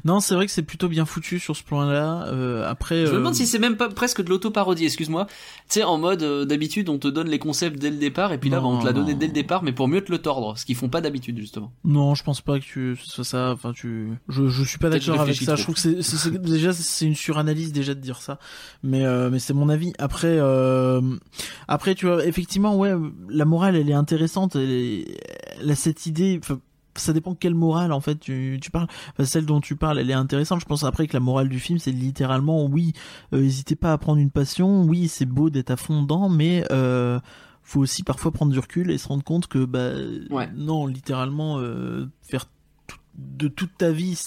Non, c'est vrai que c'est plutôt bien foutu sur ce plan-là. Euh, après, Je me euh, demande si c'est même pas presque de l'auto-parodie, excuse-moi. Tu sais, en mode euh, d'habitude on te donne les concepts dès le départ et puis là bah, on te l'a donné dès le départ mais pour mieux te le tordre, ce qu'ils font pas d'habitude justement. non, je pense pas que tu ce soit ça. Enfin, tu, je, je suis pas d'accord avec ça. trop. Je trouve que c'est, déjà c'est une suranalyse déjà de dire ça. Mais euh, mais c'est mon avis. Après, euh, après tu vois, effectivement, ouais, la morale elle est intéressante. Elle, est- elle a cette idée. enfin, ça dépend quelle morale en fait tu, tu parles. Enfin, celle dont tu parles, elle est intéressante. Je pense après que la morale du film, c'est littéralement oui, euh, n'hésitez pas à prendre une passion. Oui, c'est beau d'être à fond dedans, mais euh, faut aussi parfois prendre du recul et se rendre compte que bah Ouais. non, littéralement euh, faire de toute ta vie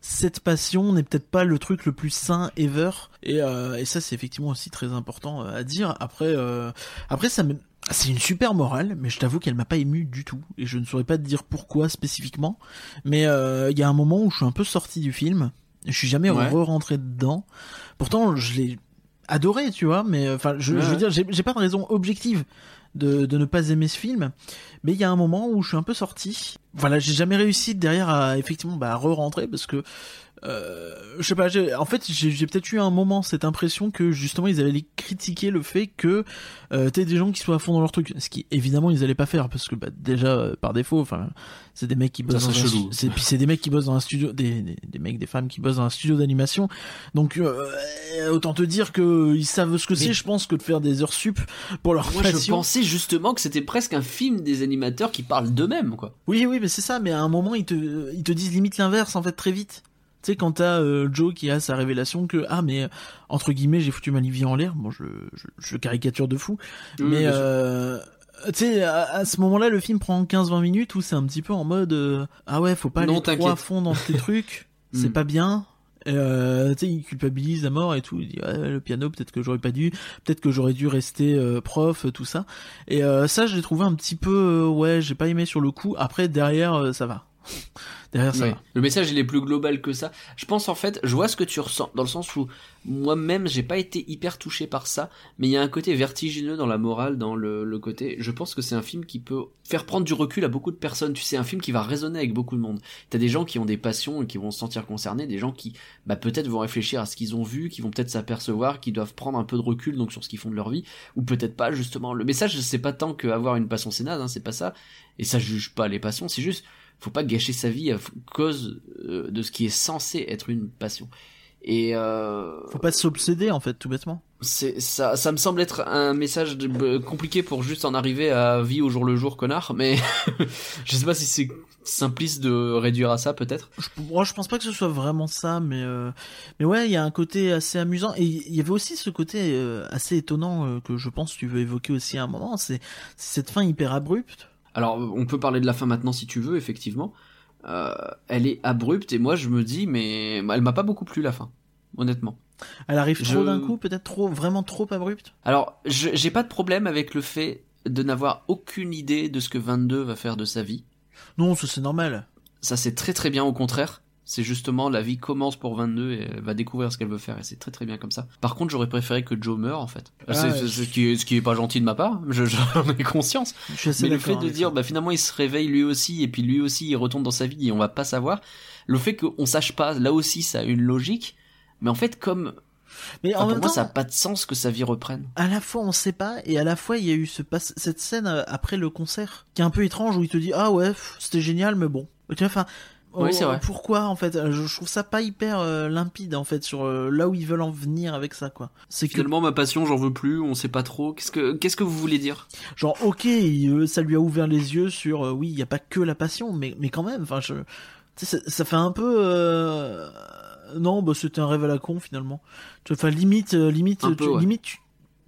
cette passion n'est peut-être pas le truc le plus sain ever et, euh, et ça c'est effectivement aussi très important euh, à dire après euh, après ça me c'est une super morale, mais je t'avoue qu'elle m'a pas ému du tout, et je ne saurais pas te dire pourquoi spécifiquement. Mais euh, il y a un moment où je suis un peu sorti du film, je suis jamais Ouais. re-rentré dedans. Pourtant, je l'ai adoré, tu vois, mais enfin, je, Ouais, je veux dire, j'ai pas de raison objective de, de ne pas aimer ce film, mais il y a un moment où je suis un peu sorti. Voilà, j'ai jamais réussi derrière à effectivement bah, re-rentrer parce que euh, je sais pas, j'ai- en fait, j'ai j'ai peut-être eu un moment cette impression que justement ils avaient critiqué le fait que euh, t'es des gens qui soient à fond dans leur truc, ce qui évidemment ils allaient pas faire parce que bah, déjà euh, par défaut, enfin, c'est des mecs qui bossent Ça, dans c'est puis c'est des mecs qui bossent dans un studio, des, des, des mecs, des femmes qui bossent dans un studio d'animation, donc euh, autant te dire que ils savent ce que c'est, je pense, que de faire des heures sup pour leur Moi, je passion. pensais justement que c'était presque un film des animateurs qui parlent d'eux-mêmes, quoi. Oui, oui, mais c'est ça. Mais à un moment, ils te, ils te disent limite l'inverse en fait très vite. Tu sais, quand t'as euh, Joe qui a sa révélation que ah mais entre guillemets j'ai foutu ma vie en l'air. Bon, je, je, je caricature de fou, mais euh, tu sais à, à ce moment-là le film prend 15-20 minutes où c'est un petit peu en mode euh, ah ouais faut pas Non, aller trop à fond dans tes trucs, c'est Mm. pas bien. Euh, tu sais, il culpabilise à mort et tout. Il dit ouais, le piano, peut-être que j'aurais pas dû, peut-être que j'aurais dû rester euh, prof, tout ça. Et euh, ça, je l'ai trouvé un petit peu, euh, ouais, j'ai pas aimé sur le coup. Après, derrière, ça va. Derrière, ça. Le message il est plus global que ça. Je pense en fait, je vois ce que tu ressens dans le sens où moi-même j'ai pas été hyper touché par ça, mais il y a un côté vertigineux dans la morale, dans le, côté. Je pense que c'est un film qui peut faire prendre du recul à beaucoup de personnes. Tu sais, un film qui va résonner avec beaucoup de monde. T'as des gens qui ont des passions et qui vont se sentir concernés, des gens qui bah peut-être vont réfléchir à ce qu'ils ont vu, qui vont peut-être s'apercevoir, qui doivent prendre un peu de recul donc sur ce qu'ils font de leur vie, ou peut-être pas justement. Le message c'est pas tant que avoir une passion c'est hein, c'est pas ça. Et ça juge pas les passions, c'est juste faut pas gâcher sa vie à cause euh, de ce qui est censé être une passion. Et euh, Faut pas s'obséder, en fait, tout bêtement. c'est ça, ça me semble être un message de- compliqué pour juste en arriver à vie au jour le jour, connard. Mais je sais pas si c'est simpliste de réduire à ça, peut-être. Je, moi, je pense pas que ce soit vraiment ça, mais euh, mais ouais, il y a un côté assez amusant et il y avait aussi ce côté euh, assez étonnant euh, que je pense que tu veux évoquer aussi à un moment, c'est cette fin hyper abrupte. Alors, on peut parler de la fin maintenant si tu veux, effectivement. Euh, elle est abrupte et moi je me dis, mais elle m'a pas beaucoup plu la fin, honnêtement. Elle arrive trop Je- d'un coup, peut-être trop, vraiment trop abrupte? Alors, j'ai pas de problème avec le fait de n'avoir aucune idée de ce que 22 va faire de sa vie. Non, ça c'est normal. Ça c'est très très bien au contraire. C'est justement la vie commence pour 22 et elle va découvrir ce qu'elle veut faire et c'est très très bien comme ça. Par contre, j'aurais préféré que Joe meure en fait. Ah, c'est ouais. c'est ce qui est ce qui est pas gentil de ma part. Je- J'en ai conscience. Je Mais le fait de dire ça. bah finalement il se réveille lui aussi et puis lui aussi il retourne dans sa vie et on va pas savoir. Le fait qu'on sache pas, là aussi ça a une logique. Mais en fait comme mais enfin, en pour même moi temps, ça a pas de sens que sa vie reprenne. à la fois on sait pas et à la fois il y a eu ce cette scène euh, après le concert qui est un peu étrange où il te dit ah ouais c'était génial mais bon tu vois enfin Oui, c'est oh, vrai. pourquoi en fait? Je, je trouve ça pas hyper euh, limpide en fait sur euh, là où ils veulent en venir avec ça quoi c'est que Finalement ma passion j'en veux plus, on sait pas trop. Qu'est-ce que qu'est-ce que vous voulez dire? Genre ok il, euh, ça lui a ouvert les yeux sur euh, oui il y a pas que la passion mais mais quand même enfin je ça, ça fait un peu euh, non bah c'était un rêve à la con finalement enfin limite euh, limite Un peu, tu- ouais. limite tu-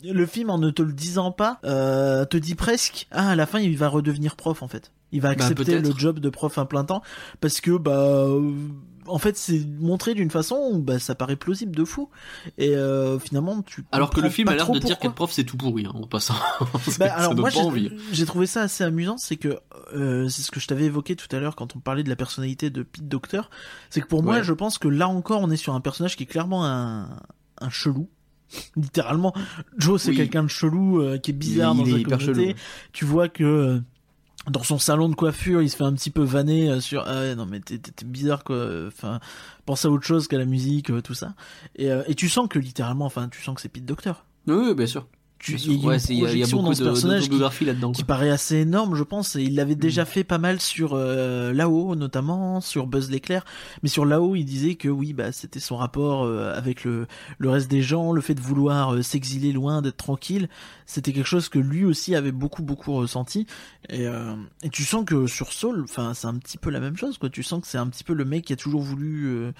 le film en ne te le disant pas euh, te dit presque ah à la fin il va redevenir prof en fait il va Bah, accepter le job de prof à plein temps parce que bah euh, en fait c'est montré d'une façon où bah ça paraît plausible de fou et euh, finalement tu Alors que le film a l'air de dire qu'être prof c'est tout pourri hein, en passant. Bah, alors moi pas j'ai- envie. j'ai trouvé ça assez amusant, c'est que euh, c'est ce que je t'avais évoqué tout à l'heure quand on parlait de la personnalité de Pete Docter, c'est que pour moi je pense que là encore on est sur un personnage qui est clairement un, un chelou. Littéralement, Joe c'est Oui. quelqu'un de chelou euh, qui est bizarre Il dans hyper communauté. chelou. Tu vois que euh, dans son salon de coiffure, il se fait un petit peu vanner euh, sur ah non mais t'es bizarre quoi. Enfin, pense à autre chose qu'à la musique, euh, tout ça. Et, euh, et tu sens que littéralement, enfin, tu sens que c'est Pete Docter. Oui, oui, bien sûr. Tu, il Ouais, y, y a beaucoup dans ce de- personnage qui, là-dedans. qui paraît assez énorme, je pense. Et il l'avait déjà fait pas mal sur euh, là-haut, notamment sur Buzz l'éclair. Mais sur là-haut, il disait que oui, bah c'était son rapport euh, avec le le reste des gens, le fait de vouloir euh, s'exiler loin, d'être tranquille. C'était quelque chose que lui aussi avait beaucoup beaucoup ressenti. Et euh, et tu sens que sur enfin c'est un petit peu la même chose, quoi. Tu sens que c'est un petit peu le mec qui a toujours voulu euh,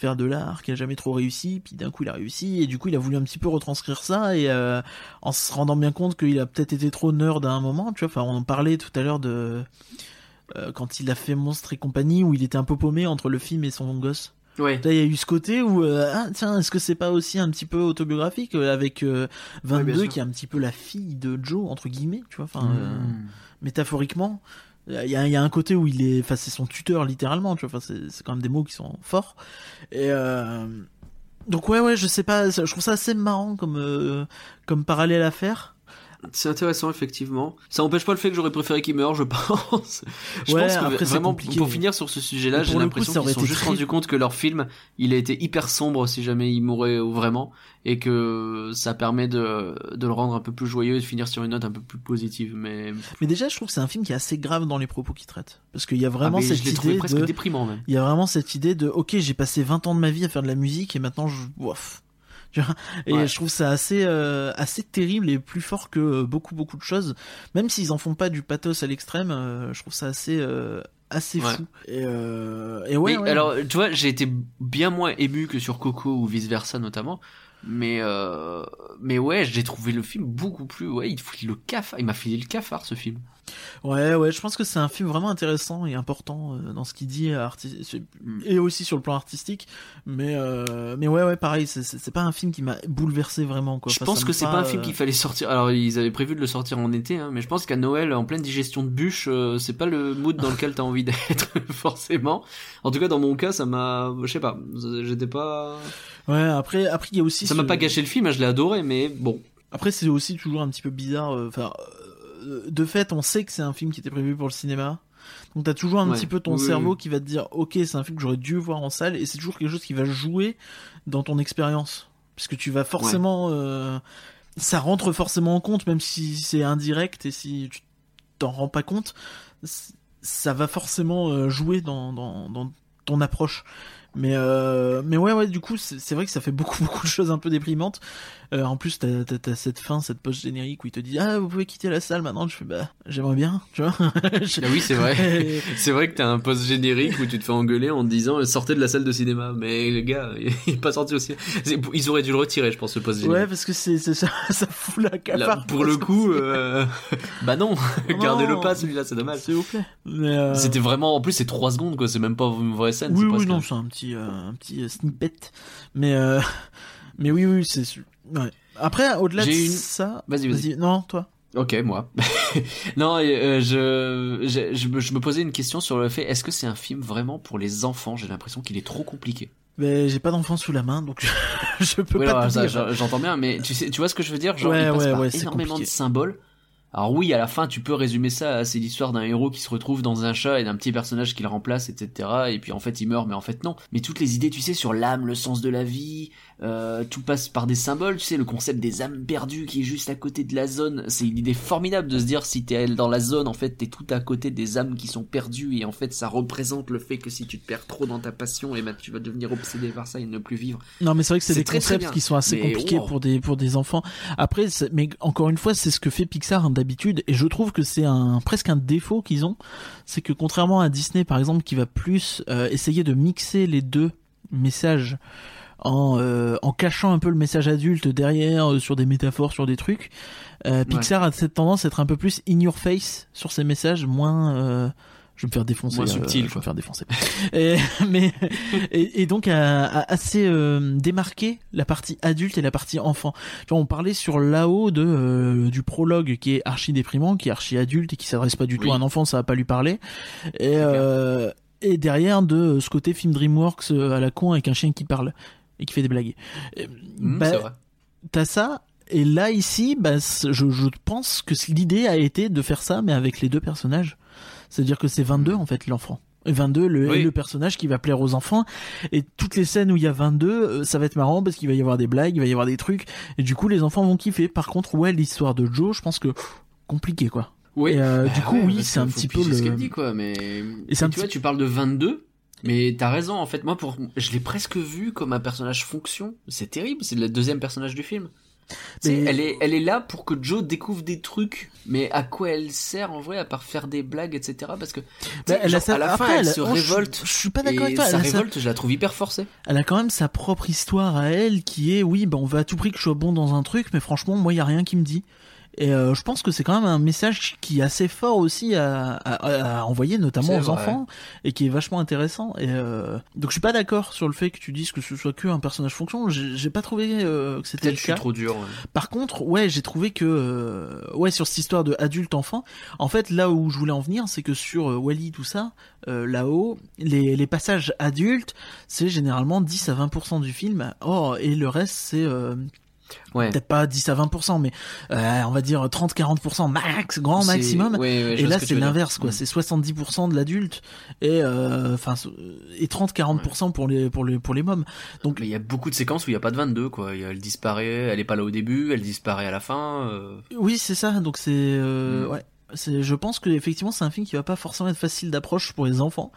faire de l'art, qui a jamais trop réussi, puis d'un coup il a réussi, et du coup il a voulu un petit peu retranscrire ça, et euh, en se rendant bien compte qu'il a peut-être été trop nerd à un moment, tu vois, enfin on en parlait tout à l'heure de... euh, quand il a fait Monstre et compagnie, où il était un peu paumé entre le film et son gosse. Ouais. Là, il y a eu ce côté où, euh, ah, tiens, est-ce que c'est pas aussi un petit peu autobiographique euh, avec euh, Ouais, 22 bien sûr. qui est un petit peu la fille de Joe entre guillemets, tu vois, enfin Mmh. métaphoriquement. Il y a, un côté où il est, enfin c'est son tuteur littéralement, tu vois, enfin c'est quand même des mots qui sont forts. Et euh, donc ouais ouais, je sais pas, je trouve ça assez marrant comme euh, comme parallèle à faire. C'est intéressant, effectivement. Ça n'empêche pas le fait que j'aurais préféré qu'il meure, je pense. je Ouais, pense que après, c'est vraiment, compliqué. pour finir sur ce sujet-là, j'ai l'impression qu'ils aurait sont juste très- rendu compte que leur film, il a été hyper sombre si jamais il mourait vraiment, et que ça permet de, de le rendre un peu plus joyeux et de finir sur une note un peu plus positive. Mais, Mais déjà, je trouve que c'est un film qui est assez grave dans les propos qu'il traite, parce qu'il y a Ah, vraiment mais cette idée presque de, déprimant même. il y a vraiment cette idée de, ok, j'ai passé 20 ans de ma vie à faire de la musique et maintenant je, ouf. Et Ouais. je trouve ça assez, euh, assez terrible et plus fort que euh, beaucoup, beaucoup de choses. Même s'ils en font pas du pathos à l'extrême, euh, je trouve ça assez, euh, assez Ouais. fou. Et, euh, et ouais, Mais ouais. alors, tu vois, j'ai été bien moins ému que sur Coco ou vice versa notamment. Mais euh, mais ouais, j'ai trouvé le film beaucoup plus. Ouais, il fout le cafard. Il m'a filé le cafard ce film. Ouais, ouais, je pense que c'est un film vraiment intéressant et important euh, dans ce qu'il dit arti- c'est- Mm. et aussi sur le plan artistique. Mais, euh, mais ouais, ouais, pareil, c'est- c'est c'est pas un film qui m'a bouleversé vraiment. Quoi. Je Enfin, pense que c'est pas un film euh, qu'il fallait sortir. Alors ils avaient prévu de le sortir en été, hein, mais je pense qu'à Noël, en pleine digestion de bûche, euh, c'est pas le mood dans lequel t'as envie d'être forcément. En tout cas, dans mon cas, ça m'a, je sais pas, j'étais pas, Ouais, après, après il y a aussi. ça m'a pas gâché le film, hein, je l'ai adoré, mais bon. Après, c'est aussi toujours un petit peu bizarre. euh, Enfin, euh, de fait, on sait que c'est un film qui était prévu pour le cinéma. Donc t'as toujours un Ouais. petit peu ton Oui, cerveau oui. qui va te dire, ok, c'est un film que j'aurais dû voir en salle, et c'est toujours quelque chose qui va jouer dans ton expérience, puisque tu vas forcément, euh, ça rentre forcément en compte, même si c'est indirect et si tu t'en rends pas compte, ça va forcément euh, jouer dans, dans, dans ton approche. Mais euh, mais ouais ouais du coup c'est c'est vrai que ça fait beaucoup beaucoup de choses un peu déprimantes. Euh, en plus t'as t'as t'as cette fin cette post générique où il te dit ah vous pouvez quitter la salle maintenant. Je fais bah j'aimerais bien tu vois. Je- Ah oui, c'est vrai. C'est vrai que t'as un post générique où tu te fais engueuler en te disant sortez de la salle de cinéma. Mais les gars, il est pas sorti aussi. Ils auraient dû le retirer, je pense, ce post générique. ouais parce que c'est c'est- ça ça fout la cafard. pour le coup, euh... bah non, Non. gardez-le pas celui-là, c'est dommage. S'il vous plaît. Mais, euh, C'était vraiment, en plus c'est 3 secondes quoi, c'est même pas une vraie scène. Oui c'est oui non c'est un petit euh, un petit euh, snippet. Mais euh, mais oui oui c'est ouais. Après au-delà de une- ça. Vas-y, vas-y. Non toi. Ok, moi. non, euh, je, je, je, me, je me posais une question sur le fait, est-ce que c'est un film vraiment pour les enfants? J'ai l'impression qu'il est trop compliqué. Mais j'ai pas d'enfant sous la main donc je, peux Oui, pas j'entends bien, mais tu sais, tu vois ce que je veux dire? Genre, Ouais, il passe ouais, par ouais, énormément compliqué. de symboles. Alors oui, à la fin, tu peux résumer ça à c'est l'histoire d'un héros qui se retrouve dans un chat et d'un petit personnage qui le remplace, etc. Et puis en fait, il meurt, mais en fait non. Mais toutes les idées, tu sais, sur l'âme, le sens de la vie, euh, tout passe par des symboles. Tu sais, le concept des âmes perdues qui est juste à côté de la zone, c'est une idée formidable de se dire si t'es dans la zone, en fait, t'es tout à côté des âmes qui sont perdues et en fait, ça représente le fait que si tu te perds trop dans ta passion, et ben tu vas devenir obsédé par ça et ne plus vivre. Non, mais c'est vrai que c'est des très, très concepts bien. qui sont assez Mais compliqués wow. pour des pour des enfants. Après, mais encore une fois, c'est ce que fait Pixar hein, d'habitude, et je trouve que c'est un presque un défaut qu'ils ont, c'est que contrairement à Disney par exemple, qui va plus euh, essayer de mixer les deux messages en euh, en cachant un peu le message adulte derrière euh, sur des métaphores, sur des trucs, euh, Pixar a cette tendance à être un peu plus in your face sur ces messages, moins euh, je vais me faire défoncer. Moins euh, subtil, je vais me faire défoncer. et, mais et, et donc à, à assez euh, démarquer la partie adulte et la partie enfant. Tu vois, on parlait sur là-haut de euh, du prologue qui est archi déprimant, qui est archi adulte et qui s'adresse pas du tout à un enfant, ça va pas lui parler. Et euh, et derrière de ce côté film DreamWorks euh, à la con avec un chien qui parle et qui fait des blagues. Et, Mmh, bah, c'est vrai. T'as ça. Et là ici, bah, je, je pense que l'idée a été de faire ça, mais avec les deux personnages. C'est-à-dire que c'est 22 en fait l'enfant. Et 22 le, Oui. le personnage qui va plaire aux enfants. Et toutes les scènes où il y a 22, euh, ça va être marrant parce qu'il va y avoir des blagues, il va y avoir des trucs. Et du coup les enfants vont kiffer. Par contre, ouais, l'histoire de Joe, je pense que pff, compliqué quoi. Oui. Et, euh, Bah du coup, ouais, oui, c'est un petit peu piger ce le- qu'elle dit, quoi, mais. Et un tu vois, petit- tu parles de 22, mais t'as raison, en fait, moi, pour, je l'ai presque vu comme un personnage fonction. C'est terrible, c'est le deuxième personnage du film. Mais- Elle est, elle est là pour que Joe découvre des trucs, mais à quoi elle sert en vrai, à part faire des blagues, etc. Parce que, Bah, elle a sa- à la après, fin, elle, elle- se oh, révolte. Je, suis pas d'accord avec toi. sa révolte, je la trouve hyper forcée. elle a quand même sa propre histoire à elle qui est oui bah on veut à tout prix que je sois bon dans un truc mais franchement moi il y a rien qui me dit Et euh, je pense que c'est quand même un message qui est assez fort aussi à, à, à envoyer, notamment aux vrai. enfants, et qui est vachement intéressant. Et euh, donc je suis pas d'accord sur le fait que tu dises que ce soit que un personnage fonction. J'ai pas trouvé euh, que c'était le cas. trop dur. ouais. Par contre, ouais, j'ai trouvé que euh, ouais sur cette histoire de adulte enfant, en fait là où je voulais en venir, c'est que sur euh, Wally tout ça, euh, là-haut, les, les passages adultes, c'est généralement 10 à 20% du film. Oh, et le reste c'est euh, Ouais. peut-être pas 10 à 20%, mais euh, on va dire 30-40% max, grand maximum. ouais, ouais, je et là, c'est l'inverse, quoi. Mm. C'est 70% de l'adulte et euh, enfin et 30-40% pour les pour les pour les mômes. Donc Mais il y a beaucoup de séquences où il y a pas de 22 quoi. Il y a- Elle disparaît, elle est pas là au début, elle disparaît à la fin. euh, Oui, c'est ça. Donc c'est euh, Mm. ouais. C'est, je pense que effectivement c'est un film qui va pas forcément être facile d'approche pour les enfants.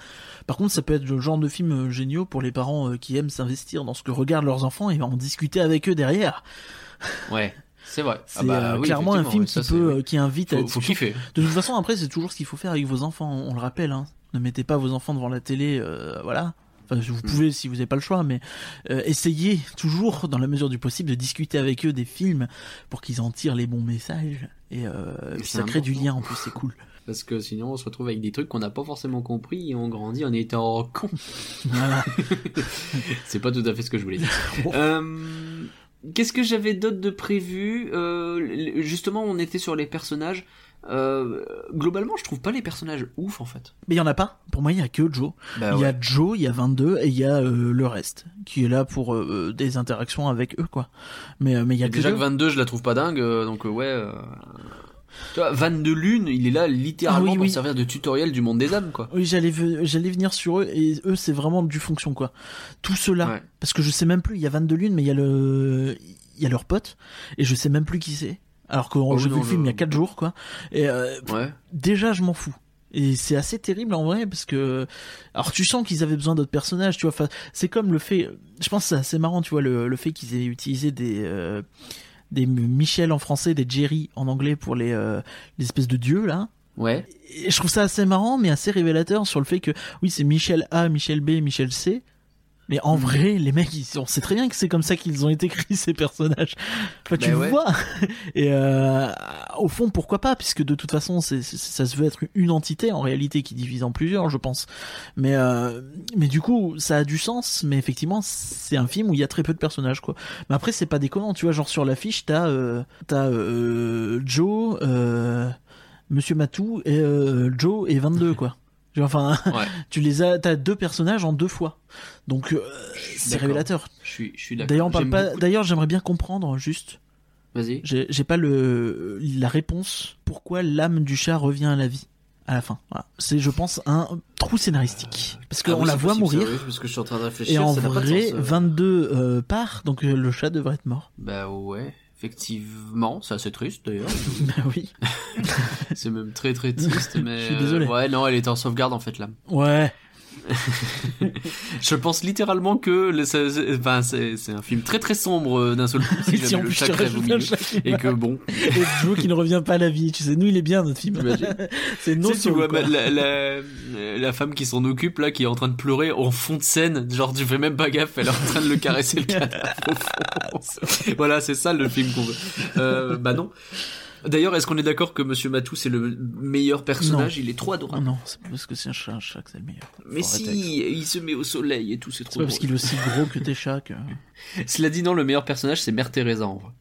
Par contre, ça peut être le genre de film euh, géniaux pour les parents euh, qui aiment s'investir dans ce que regardent leurs enfants et en discuter avec eux derrière. Ouais, c'est vrai. C'est Ah bah euh, oui, clairement un film ça, qui c'est- peut, qui invite à Faut, la faut kiffer. De toute façon, après, c'est toujours ce qu'il faut faire avec vos enfants. On le rappelle, hein. Ne mettez pas vos enfants devant la télé, euh, voilà. Enfin, vous Mm. pouvez si vous n'avez pas le choix, mais euh, essayez toujours, dans la mesure du possible, de discuter avec eux des films pour qu'ils en tirent les bons messages. Et euh, puis ça crée du lien en plus, c'est cool. Parce que sinon on se retrouve avec des trucs qu'on n'a pas forcément compris et on grandit en étant con. Voilà. C'est pas tout à fait ce que je voulais dire. Euh, Qu'est-ce que j'avais d'autre de prévu Euh, Justement, on était sur les personnages. Euh, globalement, je trouve pas les personnages ouf en fait. Mais il y en a pas. Pour moi, il y a que Joe. Bah il y a ouais. Joe, il y a 22 et il y a euh, le reste qui est là pour euh, des interactions avec eux, quoi. Mais euh, mais il y a que déjà Joe. que 22, je la trouve pas dingue, euh, donc euh, ouais. Tu vois, Van de Lune, il est là littéralement Ah oui, pour oui. servir de tutoriel du monde des âmes, quoi. Oui, j'allais j'allais venir sur eux et eux c'est vraiment du fonction quoi. Tout cela Ouais. parce que je sais même plus, il y a 22 lunes mais il y a le il y a leur pote et je sais même plus qui c'est. Alors que Oh j'ai vu le film il y a le- 4 jours quoi. Et euh, Ouais. déjà je m'en fous. Et c'est assez terrible en vrai parce que alors tu sens qu'ils avaient besoin d'autres personnages, tu vois. Enfin, c'est comme le fait, je pense que c'est assez marrant, tu vois, le, le fait qu'ils aient utilisé des euh, des Michel en français, des Jerry en anglais pour les euh, les espèces de dieux là. Ouais. Et je trouve ça assez marrant, mais assez révélateur sur le fait que oui, c'est Michel A, Michel B, Michel C. Mais en vrai, les mecs, ils, on sait très bien que c'est comme ça qu'ils ont été écrits ces personnages. Enfin, tu ouais. vois. Et euh, au fond, pourquoi pas? Puisque de toute façon, c'est, c'est- ça se veut être une entité en réalité qui divise en plusieurs, je pense. Mais euh, mais du coup, ça a du sens. Mais effectivement, c'est un film où il y a très peu de personnages, quoi. Mais après, c'est pas déconnant, tu vois. Genre sur l'affiche, t'as euh, t'as Joe. Monsieur Matou et Joe et 22 quoi. Enfin, Ouais. tu les as, t'as deux personnages en deux fois, donc euh, c'est révélateur. Je suis, je suis d'accord. D'ailleurs, j'aimerais bien comprendre juste. Vas-y. J'ai pas le la réponse. Pourquoi l'âme du chat revient à la vie à la fin? Voilà. C'est, je pense, un trou scénaristique parce qu'on Ah oui, la voit possible, mourir. parce que je suis en train de réfléchir. Et en vrai, sens, euh. 22 euh, part, donc euh, le chat devrait être mort. Bah ouais, effectivement, c'est assez triste d'ailleurs. bah oui. c'est même très très triste, mais Je suis désolé. euh, ouais, non, elle était en sauvegarde en fait là. Ouais. Je pense littéralement que le- c'est c'est- enfin, c'est c'est un film très très sombre euh, d'un seul coup si Si le te crève au milieu. Et que bon, Et Joe qui ne revient pas à la vie. Tu sais, nous, il est bien, notre film. C'est tu non sais, tu vois la, la, la femme qui s'en occupe là, qui est en train de pleurer en fond de scène, genre tu fais même pas gaffe, elle est en train de le caresser le cadavre au fond. voilà, c'est ça le film qu'on veut. Euh, bah non. D'ailleurs, est-ce qu'on est d'accord que Monsieur Matou c'est le meilleur personnage? Il est trop adorable. non, c'est parce que c'est un chat, un chat que c'est le meilleur. Mais Faut si, arrêter. il se met au soleil et tout, c'est trop pas parce qu'il est aussi gros que tes chats que... Cela dit, non, le meilleur personnage, c'est Mère Teresa, en vrai.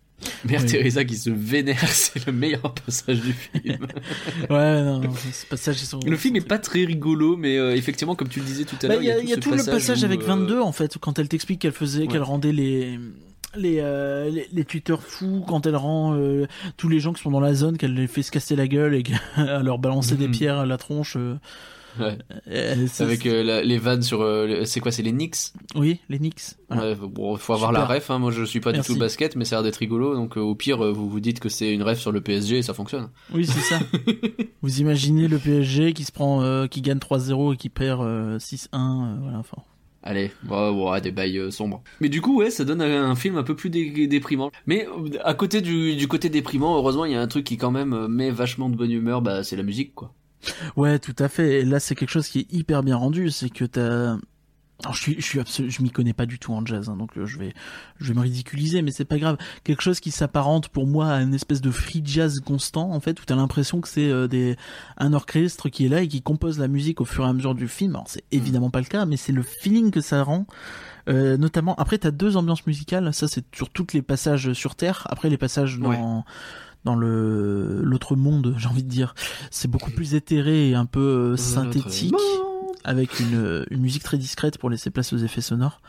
Mère Oui. Teresa qui se vénère, c'est le meilleur passage du film. Ouais, non, non, c'est pas ça, j'ai son... le film est pas très rigolo, mais euh, effectivement, comme tu le disais tout à Bah, l'heure, il y a, il y a tout, le passage où, avec euh, 22, en fait, quand elle t'explique qu'elle faisait, Ouais. qu'elle rendait les... Les, euh, les, les tuteurs fous quand elle rend euh, tous les gens qui sont dans la zone qu'elle les fait se casser la gueule et qu'elle leur balancer des Mhm. pierres à la tronche euh, ouais, euh, avec euh, la- les vannes sur, euh, c'est quoi, c'est les Knicks? Oui les Knicks voilà. Ouais, bon, faut avoir Super. la ref, hein. moi je suis pas Merci. du tout basket, mais ça a l'air d'être rigolo, donc au pire, vous vous dites que c'est une ref sur le PSG et ça fonctionne. oui c'est ça vous imaginez le PSG qui se prend euh, qui gagne 3-0 et qui perd euh, 6-1 euh, voilà enfin Allez, ouais, des bails euh, sombres. Mais du coup, ouais, ça donne un, film un peu plus dé- déprimant. Mais euh, à côté du, du côté déprimant, heureusement, il y a un truc qui quand même euh, met vachement de bonne humeur, bah c'est la musique, quoi. Ouais, tout à fait. Et là, c'est quelque chose qui est hyper bien rendu. C'est que t'as, alors je suis, je suis absolu- je m'y connais pas du tout en jazz, hein, donc euh, je vais, je vais me ridiculiser, mais c'est pas grave. Quelque chose qui s'apparente pour moi à une espèce de free jazz constant, en fait, où t'as l'impression que c'est euh, des, un orchestre qui est là et qui compose la musique au fur et à mesure du film. Alors c'est évidemment pas le cas, mais c'est le feeling que ça rend. Euh, notamment, après t'as deux ambiances musicales, ça c'est sur toutes les passages sur Terre. Après les passages dans Ouais. dans le l'autre monde, j'ai envie de dire, c'est beaucoup plus éthéré et un peu euh, synthétique avec une, une musique très discrète pour laisser place aux effets sonores.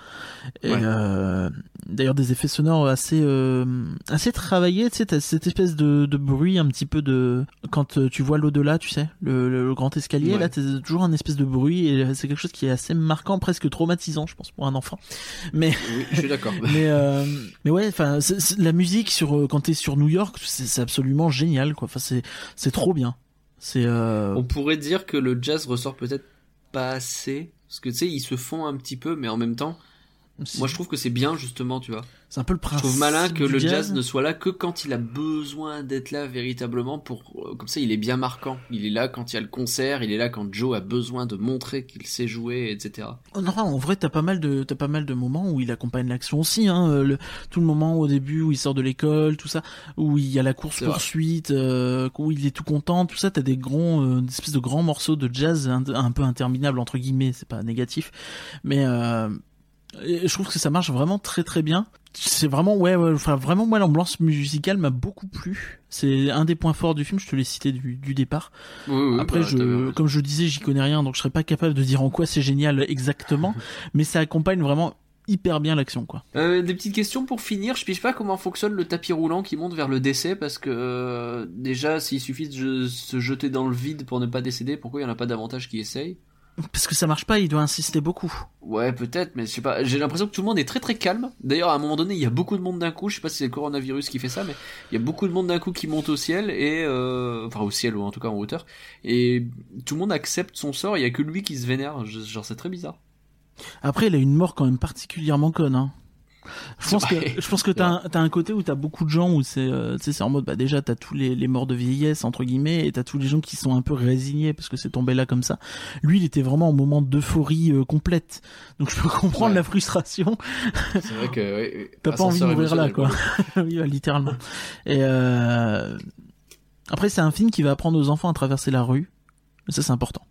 Et Ouais. euh, d'ailleurs des effets sonores assez euh, assez travaillés. Tu sais, t'as cette espèce de, de bruit un petit peu de quand euh, tu vois l'au-delà, tu sais, le, le- le grand escalier. Ouais. Là, t'as toujours un espèce de bruit et c'est quelque chose qui est assez marquant, presque traumatisant, je pense, pour un enfant. Mais Oui, je suis d'accord. mais euh, mais ouais, enfin, la musique sur quand t'es sur New York, c'est absolument génial, quoi. Enfin, c'est c'est trop bien. Euh, On pourrait dire que le jazz ressort peut-être pas assez. Parce que tu sais, ils se font un petit peu, mais en même temps, moi je trouve que c'est bien justement, tu vois. c'est un peu le Je principe. trouve malin que le jazz. ne soit là que quand il a besoin d'être là véritablement pour euh, comme ça il est bien marquant. Il est là quand il y a le concert, il est là quand Joe a besoin de montrer qu'il sait jouer, etc. Oh Non, en vrai, t'as pas mal de t'as pas mal de moments où il accompagne l'action aussi. Hein, euh, le- tout le moment au début où il sort de l'école, tout ça, où il y a la course poursuite, euh, où il est tout content, tout ça. T'as des grands, euh, des espèces de grands morceaux de jazz un, un peu interminables entre guillemets. C'est pas négatif, mais euh, et je trouve que ça marche vraiment très très bien. C'est vraiment ouais, ouais enfin vraiment moi l'ambiance musicale m'a beaucoup plu. C'est un des points forts du film. Je te l'ai cité du, du départ. Oui, oui, Après, bah, je, comme je disais, j'y connais rien, donc je serais pas capable de dire en quoi c'est génial exactement, mais ça accompagne vraiment hyper bien l'action, quoi. Euh, des petites questions pour finir. Je piche pas comment fonctionne le tapis roulant qui monte vers le décès parce que euh, déjà s'il suffit de se jeter dans le vide pour ne pas décéder, pourquoi il y en a pas davantage qui essayent? Parce que ça marche pas, il doit insister beaucoup. Ouais, peut-être, mais je sais pas. J'ai l'impression que tout le monde est très très calme. D'ailleurs, à un moment donné, il y a beaucoup de monde d'un coup. Je sais pas si c'est le coronavirus qui fait ça, mais il y a beaucoup de monde d'un coup qui monte au ciel et euh, enfin au ciel ou en tout cas en hauteur. Et tout le monde accepte son sort. Il y a que lui qui se vénère. Genre c'est très bizarre. Après, il a une mort quand même particulièrement conne, hein. Je pense que, je pense que t'as un, t'as un côté où t'as beaucoup de gens où c'est, euh, tu en mode, bah déjà t'as tous les, les morts de vieillesse entre guillemets et t'as tous les gens qui sont un peu résignés parce que c'est tombé là comme ça. Lui, il était vraiment en moment d'euphorie euh, complète. Donc je peux comprendre Ouais. la frustration. C'est vrai que ouais, T'as pas envie de mourir là, quoi. oui, bah, littéralement. Et euh... après, c'est un film qui va apprendre aux enfants à traverser la rue. Et ça, c'est important.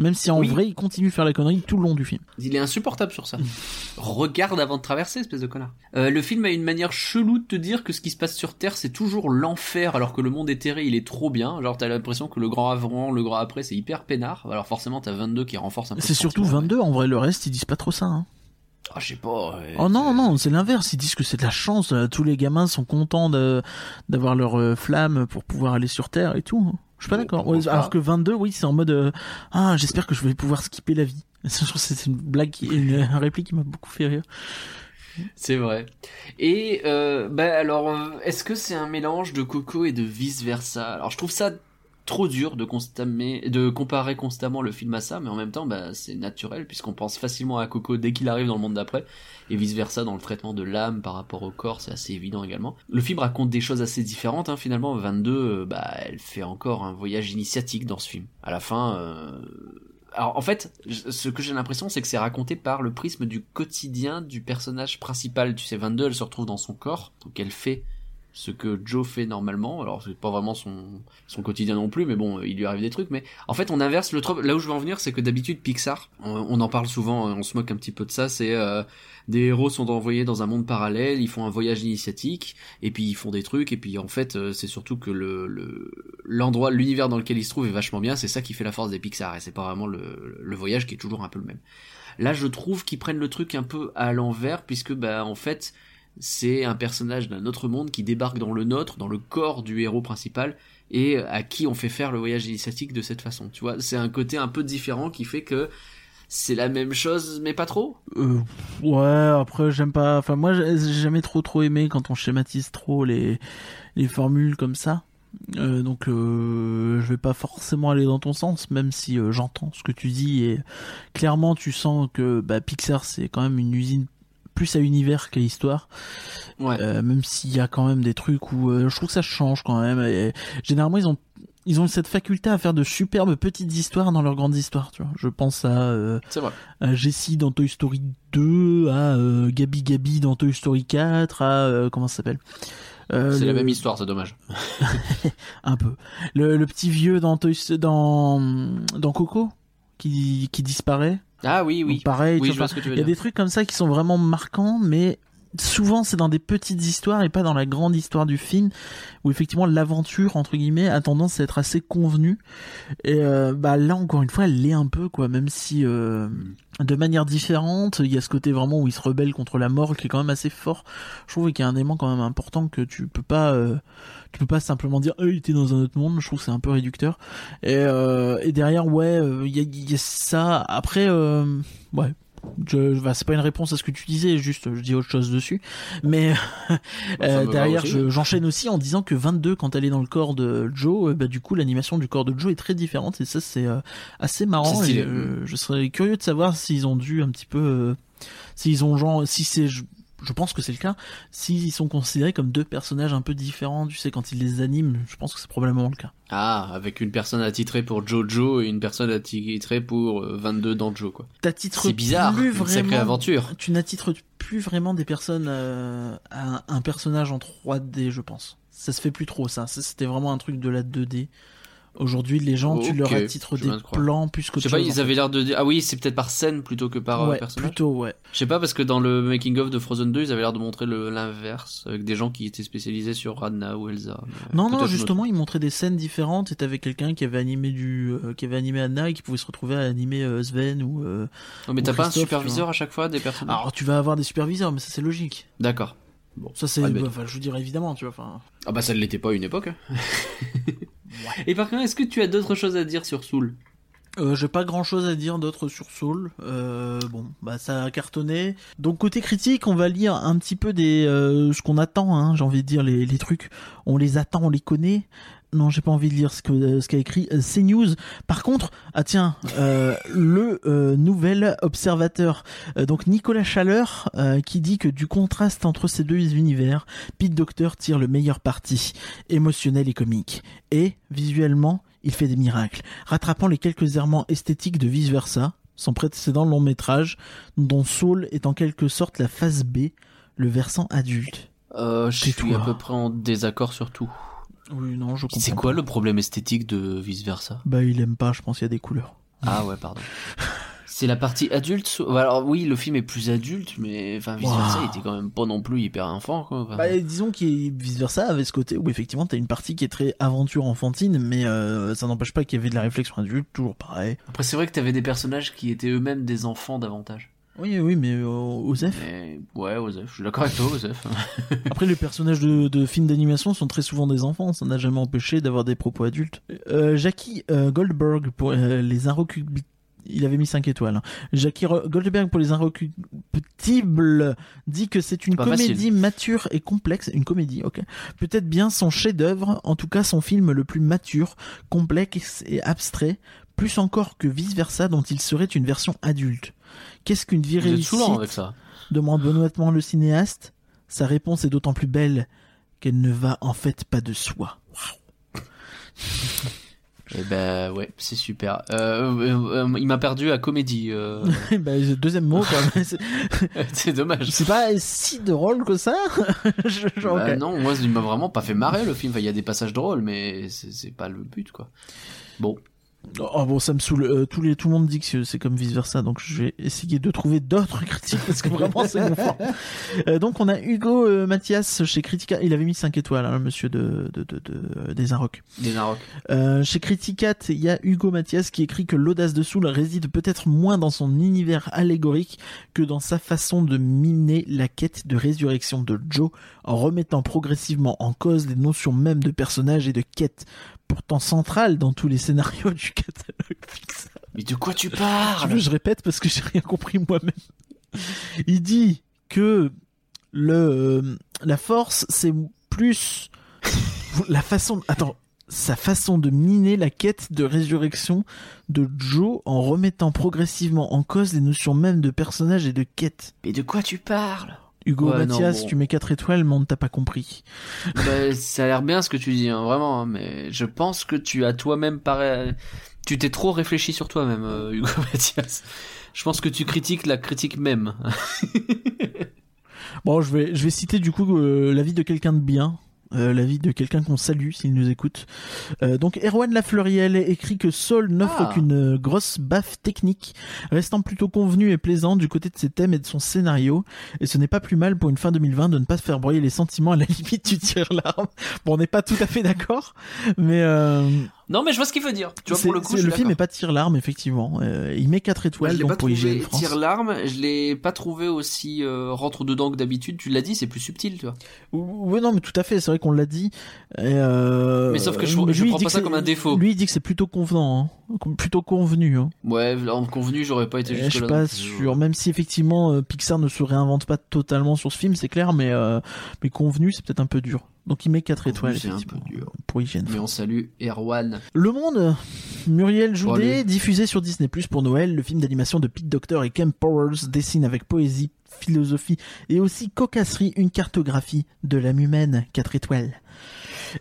Même si en Oui. vrai, il continue de faire la connerie tout le long du film. Il est insupportable sur ça. Regarde avant de traverser, espèce de connard. Euh, le film a une manière chelou de te dire que ce qui se passe sur Terre, c'est toujours l'enfer, alors que le monde éthéré, il est trop bien. Genre, t'as l'impression que le grand avant, le grand après, c'est hyper peinard. Alors forcément, t'as 22 qui renforce un peu. C'est surtout sentiment, 22, en vrai, le reste, ils disent pas trop ça. Hein. Ah, je sais pas. Oh non, non, c'est l'inverse. Ils disent que c'est de la chance. euh, Tous les gamins sont contents d'avoir leur euh, flamme pour pouvoir aller sur Terre et tout. Je suis pas d'accord. Ouais, alors que 22, oui, c'est en mode euh, Ah, j'espère que je vais pouvoir skipper la vie. Je trouve que c'est une blague, qui, une, une réplique qui m'a beaucoup fait rire. C'est vrai. Et euh, bah alors, euh, est-ce que c'est un mélange de Coco et de vice versa Alors, je trouve ça trop dur de comparer constamment le film à ça, mais en même temps, bah, c'est naturel puisqu'on pense facilement à Coco dès qu'il arrive dans le monde d'après, et vice versa dans le traitement de l'âme par rapport au corps, c'est assez évident également. Le film raconte des choses assez différentes, hein, finalement. 22, euh, bah, elle fait encore un voyage initiatique dans ce film. À la fin. Euh... Alors en fait, ce que j'ai l'impression, c'est que c'est raconté par le prisme du quotidien du personnage principal. Tu sais, 22, elle se retrouve dans son corps, donc elle fait ce que Joe fait normalement. Alors c'est pas vraiment son son quotidien non plus, mais bon, il lui arrive des trucs. Mais en fait, on inverse le trope. Là où je veux en venir, c'est que d'habitude Pixar, on, en parle souvent, on se moque un petit peu de ça. C'est euh, des héros sont envoyés dans un monde parallèle, ils font un voyage initiatique, et puis ils font des trucs, et puis en fait, euh, c'est surtout que le le- l'endroit, l'univers dans lequel ils se trouvent est vachement bien. C'est ça qui fait la force des Pixar, et c'est pas vraiment le le voyage qui est toujours un peu le même. Là, je trouve qu'ils prennent le truc un peu à l'envers, puisque bah en fait c'est un personnage d'un autre monde qui débarque dans le nôtre, dans le corps du héros principal, et à qui on fait faire le voyage initiatique de cette façon. Tu vois, c'est un côté un peu différent qui fait que c'est la même chose, mais pas trop. Euh, ouais, après j'aime pas. Enfin moi j'ai jamais trop trop aimé quand on schématise trop les les formules comme ça. Euh, donc euh, je vais pas forcément aller dans ton sens, même si euh, j'entends ce que tu dis et clairement tu sens que bah, Pixar c'est quand même une usine plus à univers qu'à histoire. Ouais. Euh, même s'il y a quand même des trucs où euh, je trouve que ça change quand même. Et, généralement ils ont ils ont cette faculté à faire de superbes petites histoires dans leurs grandes histoires, tu vois. Je pense à, euh, C'est vrai. à Jessie dans Toy Story 2, à euh, Gabi Gabi dans Toy Story 4, à euh, comment ça s'appelle? C'est la même histoire, c'est dommage. un peu. Le, le petit vieux dans Toy dans dans Coco qui qui disparaît. Ah oui, oui. Donc pareil, oui, tu je vois, vois ce que tu veux il y a des trucs comme ça qui sont vraiment marquants, mais souvent c'est dans des petites histoires et pas dans la grande histoire du film où effectivement l'aventure entre guillemets a tendance à être assez convenue. Et euh, bah là encore une fois elle l'est un peu quoi même si euh, de manière différente il y a ce côté vraiment où il se rebelle contre la mort qui est quand même assez fort. Je trouve qu'il y a un élément quand même important que tu peux pas euh, tu peux pas simplement dire euh, il était dans un autre monde je trouve que c'est un peu réducteur. Et, euh, et derrière ouais euh, il y, a, il y a ça. Après euh, ouais. Je, bah, c'est pas une réponse à ce que tu disais, juste je dis autre chose dessus. Mais ça euh, derrière, je- j'enchaîne aussi en disant que 22, quand elle est dans le corps de Joe, euh, bah, du coup l'animation du corps de Joe est très différente. Et ça c'est euh, assez marrant. C'est et, euh, je serais curieux de savoir s'ils ont dû un petit peu, euh, s'ils ont genre, si c'est, je, pense que c'est le cas, s'ils sont considérés comme deux personnages un peu différents. Tu sais, quand ils les animent, je pense que c'est probablement le cas. Ah, avec une personne attitrée pour Jojo et une personne attitrée pour euh, 22 dans Joe, quoi. C'est bizarre, plus une sacrée vraiment aventure. tu n'attitres plus vraiment des personnes euh, à un, personnage en 3D, je pense. Ça se fait plus trop. Ça, c'était vraiment un truc de la 2D. Aujourd'hui, les gens, tu leur Ok, attitres je des plans plus Je qu'autre sais pas, chose, en ils fait. avaient l'air de dire. Ah oui, c'est peut-être par scène plutôt que par euh, ouais, personnage. plutôt, ouais. Je sais pas parce que dans le making of de Frozen 2, ils avaient l'air de montrer l'inverse avec des gens qui étaient spécialisés sur Radna ou Elsa. Non, non, justement, ils montraient des scènes différentes. Et t'avais quelqu'un qui avait animé du, euh, qui avait animé Anna et qui pouvait se retrouver à animer euh, Sven ou. euh. Non, mais t'as pas un superviseur à chaque fois des personnages? Alors, tu vas avoir des superviseurs, mais ça c'est logique. D'accord. Bon. Ça c'est, Ah, bah, enfin, je veux dire évidemment, tu vois. Enfin, Ah bah ça ne l'était pas à une époque. Et par contre, est-ce que tu as d'autres choses à dire sur Soul? Euh, j'ai pas grand chose à dire d'autre sur Soul. Euh, bon, bah ça a cartonné. Donc côté critique, on va lire un petit peu des euh, ce qu'on attend. Hein, j'ai envie de dire les trucs. On les attend, on les connaît. Non, j'ai pas envie de lire ce que euh, ce qu'a écrit euh, CNews. Par contre, ah tiens, euh, le euh, nouvel observateur, euh, donc Nicolas Chaleur, qui dit que du contraste entre ces deux univers, Pete Docter tire le meilleur parti, émotionnel et comique. Et visuellement, il fait des miracles, rattrapant les quelques errements esthétiques de vice versa, son précédent long métrage, dont Soul est en quelque sorte la phase B, le versant adulte. euh, Je suis à peu près en désaccord sur tout. Oui, non, je comprends. C'est quoi pas. le problème esthétique de vice versa? Bah, il aime pas, je pense qu'il y a des couleurs. Ah ouais, pardon. C'est la partie adulte. so- Alors oui, le film est plus adulte, mais enfin vice versa, Wow. il était quand même pas non plus hyper enfant quoi. Enfin, Bah, disons qu'il vice versa avait ce côté où effectivement t'as une partie qui est très aventure enfantine, mais euh, ça n'empêche pas qu'il y avait de la réflexion adulte, toujours pareil. Après c'est vrai que t'avais des personnages qui étaient eux-mêmes des enfants davantage. Oui, oui, mais euh, Osef. Mais ouais, Osef, je suis d'accord avec toi, Osef. Après, les personnages de, de films d'animation sont très souvent des enfants, ça n'a jamais empêché d'avoir des propos adultes. Euh, Jackie euh, Goldberg pour euh, les inrecuptibles. Il avait mis 5 étoiles. hein. Jackie Ro- Goldberg pour les inrecuptibles dit que c'est une comédie facile. mature et complexe. Une comédie, ok. Peut-être bien son chef-d'œuvre, en tout cas son film le plus mature, complexe et abstrait, plus encore que vice versa dont il serait une version adulte. Qu'est-ce qu'une vie Vous êtes réussie saoulant avec ça. demande benoîtement le cinéaste. Sa réponse est d'autant plus belle qu'elle ne va en fait pas de soi. Eh ben ouais, c'est super. Euh, euh, euh, il m'a perdu à comédie. bah, deuxième mot, quoi. Mais c'est- dommage. c'est pas si drôle que ça. Je- genre, Bah non, moi il m'a vraiment pas fait marrer le film. Enfin, il y a des passages drôles, mais c'est pas le but quoi. Bon, Oh bon, ça me saoule. Euh, tous les, tout le monde dit que c'est comme vice versa, donc je vais essayer de trouver d'autres critiques parce que vraiment c'est gonflant. Euh, donc on a Hugo euh, Mathias chez Critica. Il avait mis 5 étoiles, hein, le monsieur de, de, de, de- des Inrocks. des Narok. Euh, chez Criticat, il y a Hugo Mathias qui écrit que l'audace de Soul réside peut-être moins dans son univers allégorique que dans sa façon de miner la quête de résurrection de Joe en remettant progressivement en cause les notions mêmes de personnage et de quête, pourtant centrales dans tous les scénarios du catalogue Pixar. Mais de quoi tu parles? Veux, je répète parce que j'ai rien compris moi-même. Il dit que le euh, la force c'est plus la façon attends sa façon de miner la quête de résurrection de Joe en remettant progressivement en cause les notions mêmes de personnage et de quête. Mais de quoi tu parles? Hugo Ouais, non, Mathias, bon. tu mets 4 étoiles, mais on ne t'a pas compris. Bah, ça a l'air bien ce que tu dis, hein, vraiment, hein, mais je pense que tu as toi-même pareil. Tu t'es trop réfléchi sur toi-même, euh, Hugo Mathias. Je pense que tu critiques la critique même. Bon, je vais, je vais citer du coup euh, l'avis de quelqu'un de bien. Euh, l'avis de quelqu'un qu'on salue s'il nous écoute. Euh, donc Erwan Lafleuriel écrit que Saul n'offre Ah. qu'une grosse baffe technique, restant plutôt convenu et plaisant du côté de ses thèmes et de son scénario. Et ce n'est pas plus mal pour une fin 2020 de ne pas se faire broyer les sentiments à la limite du tir-larme. Bon, on n'est pas tout à fait d'accord, mais euh, Non, mais je vois ce qu'il veut dire. Tu vois, pour le coup, le film d'accord. est pas tir-larme, effectivement. Euh, il met 4 Moi, étoiles donc pas pour IGN France. tire larme, je l'ai pas trouvé aussi euh, rentre dedans que d'habitude. Tu l'as dit, c'est plus subtil, tu vois. Oui, non, mais tout à fait, c'est vrai qu'on l'a dit. Et, euh, Mais sauf que je- je lui, prends dit pas ça c'est- comme un défaut. Lui, il dit que c'est plutôt convenant, hein. Plutôt convenu. Hein. Ouais, en convenu, j'aurais pas été Et jusque je suis pas sûr, même si effectivement euh, Pixar ne se réinvente pas totalement sur ce film, c'est clair, mais, euh, mais convenu, c'est peut-être un peu dur. Donc il met 4 Convenu, étoiles, c'est un effectivement, peu dur. pour IGN. Mais on salue Erwan. Le Monde, Muriel Joudet, diffusé sur Disney Plus pour Noël, le film d'animation de Pete Docter et Ken Powers dessine avec poésie, philosophie et aussi cocasserie une cartographie de l'âme humaine, 4 étoiles.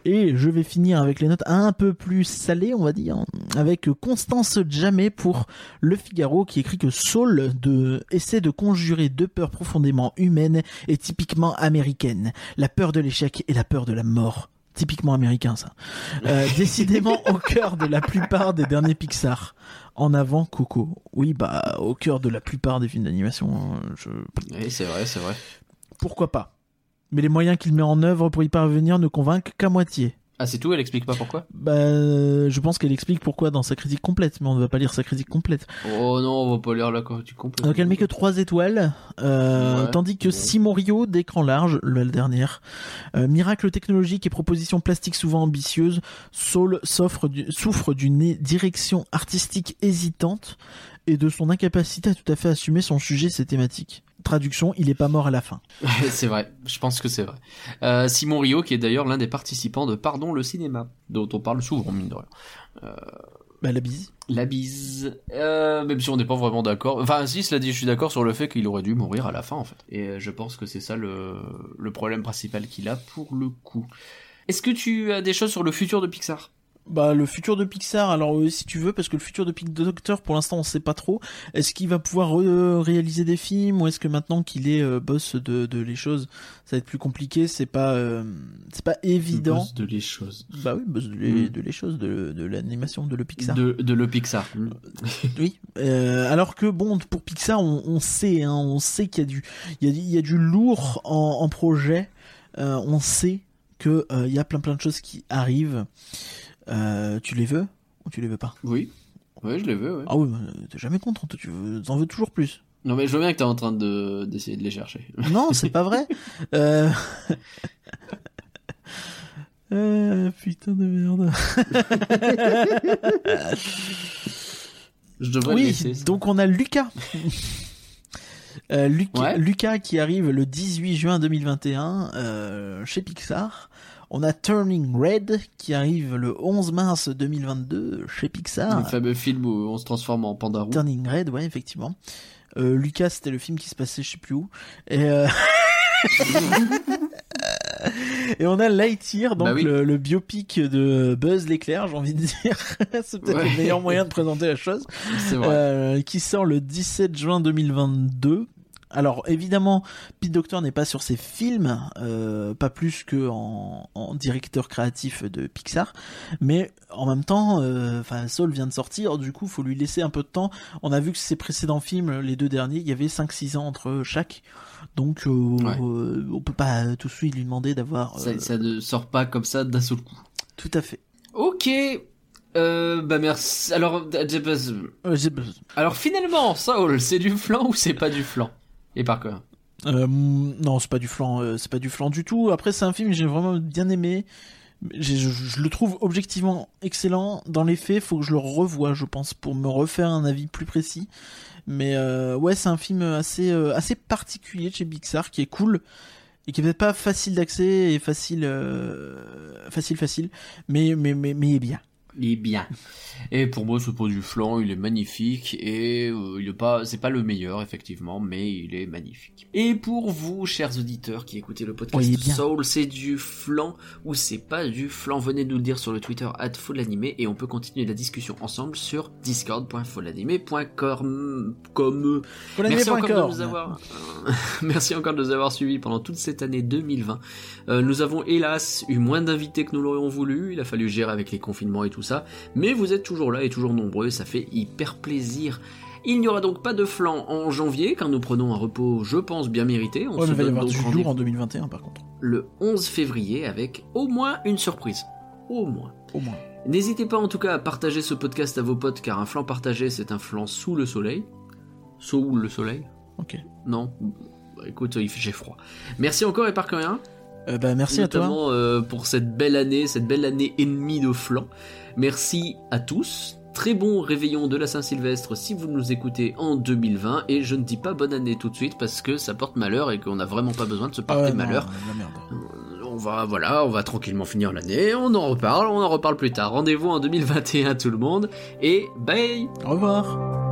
Et je vais finir avec les notes un peu plus salées, on va dire, avec Constance Jamais pour Le Figaro qui écrit que Saul de, essaie de conjurer deux peurs profondément humaines et typiquement américaines, la peur de l'échec et la peur de la mort. Typiquement américain ça. Euh, décidément au cœur de la plupart des derniers Pixar. En avant Coco. Oui, bah au cœur de la plupart des films d'animation. hein, Je... Oui, c'est vrai, c'est vrai. Pourquoi pas? Mais les moyens qu'il met en œuvre pour y parvenir ne convainquent qu'à moitié. Ah, c'est tout, elle explique pas pourquoi? Bah, je pense qu'elle explique pourquoi dans sa critique complète, mais on ne va pas lire sa critique complète. Oh non, on va pas lire la tu complète. Donc elle met que 3 étoiles, euh, Ouais, tandis que bon. Simon Rio, d'écran large, la dernière, euh, miracle technologique et propositions plastiques souvent ambitieuses, Saul souffre d'une direction artistique hésitante et de son incapacité à tout à fait assumer son sujet et ses thématiques. Traduction, il est pas mort à la fin. c'est vrai, je pense que c'est vrai. Euh, Simon Rio, qui est d'ailleurs l'un des participants de Pardon le cinéma, dont on parle souvent, mine de rien. Bah la bise. La bise. Euh, même si on n'est pas vraiment d'accord. Enfin, si, cela dit, je suis d'accord sur le fait qu'il aurait dû mourir à la fin, en fait. Et euh, je pense que c'est ça le, le problème principal qu'il a pour le coup. Est-ce que tu as des choses sur le futur de Pixar? Bah le futur de Pixar, alors euh, si tu veux, parce que le futur de Pixar Doctor, pour l'instant on sait pas trop. Est-ce qu'il va pouvoir euh, réaliser des films ou est-ce que maintenant qu'il est euh, boss de, de les choses, ça va être plus compliqué C'est pas c'est pas évident. Boss de les choses. Bah oui, boss de les, Mm. de les choses, de, de l'animation, de le Pixar. De, de le Pixar. Oui. Alors que bon, pour Pixar, on, on sait, hein, on sait qu'il y a du, il y a, il y a du lourd en, en projet. On sait que il y a plein plein de choses qui arrivent. Euh, tu les veux ou tu les veux pas? Oui. Je les veux, ouais. Ah oui, mais t'es jamais content, tu veux, t'en veux toujours plus. Non, mais je vois bien que t'es en train de, d'essayer de les chercher. Non, c'est pas vrai. Euh... euh, putain de merde. Je devrais Oui, laisser. donc on a Lucas. Euh, Luc- Ouais. Lucas qui arrive le 18 juin 2021 euh, chez Pixar. On a Turning Red qui arrive le 11 mars 2022 chez Pixar. Le fameux film où on se transforme en panda roux. Turning Red, ouais, effectivement. Euh, Lucas, c'était le film qui se passait je sais plus où. Et, euh... Et on a Lightyear, donc Bah oui. le, le biopic de Buzz l'éclair, j'ai envie de dire. C'est peut-être Ouais. le meilleur moyen de présenter la chose. Vrai. Euh, qui sort le 17 juin 2022. Alors évidemment, Pete Docter n'est pas sur ses films, euh, pas plus que en, en directeur créatif de Pixar, mais en même temps, euh, Saul vient de sortir, du coup faut lui laisser un peu de temps. On a vu que ses précédents films, les deux derniers, il y avait 5-6 ans entre chaque, donc euh, Ouais. on peut pas tout de suite lui demander d'avoir. Ça, ça ne sort pas comme ça d'un seul coup. Tout à fait. Ok. Euh, bah merci. Alors finalement, Saul, c'est du flan ou c'est pas du flan? Et par quoi Euh, non, c'est pas du flan, euh, c'est pas du flan du tout. Après, c'est un film que j'ai vraiment bien aimé. Je, le trouve objectivement excellent. Dans les faits, faut que je le revoie, je pense, pour me refaire un avis plus précis. Mais euh, ouais, c'est un film assez assez particulier chez Pixar qui est cool et qui est peut-être pas facile d'accès et facile facile facile, mais mais mais mais il est bien. Il est bien. Et pour moi, ce pot du flan, il est magnifique et euh, il est pas, c'est pas le meilleur effectivement, mais il est magnifique. Et pour vous, chers auditeurs qui écoutez le podcast. Soul, c'est du flan ou c'est pas du flan Venez nous le dire sur le Twitter @folanimé et on peut continuer la discussion ensemble sur discord.folanimé.com. Comme Merci encore de nous avoir, euh, merci encore de nous avoir suivis pendant toute cette année 2020. Euh, nous avons hélas eu moins d'invités que nous l'aurions voulu. Il a fallu gérer avec les confinements et tout ça. Mais vous êtes toujours là et toujours nombreux. Ça fait hyper plaisir. Il n'y aura donc pas de flan en janvier, car nous prenons un repos, je pense, bien mérité. On Ouais, se mais va y avoir du en 2021 par contre. le 11 février avec au moins une surprise. Au moins. Au moins. N'hésitez pas en tout cas à partager ce podcast à vos potes, car un flan partagé, c'est un flan sous le soleil. Sous le soleil Ok. Non Bah, Écoute, il fait- j'ai froid. Merci encore et par rien. Euh, bah, merci à toi. euh, pour cette belle année, cette belle année ennemie de flan. Merci à tous. Très bon réveillon de la Saint-Sylvestre si vous nous écoutez en 2020 et je ne dis pas bonne année tout de suite parce que ça porte malheur et qu'on n'a vraiment pas besoin de se Ah porter ouais, non, malheur. la merde. Euh, On va voilà, on va tranquillement finir l'année, on en reparle, on en reparle plus tard. Rendez-vous en 2021 tout le monde et bye. Au revoir.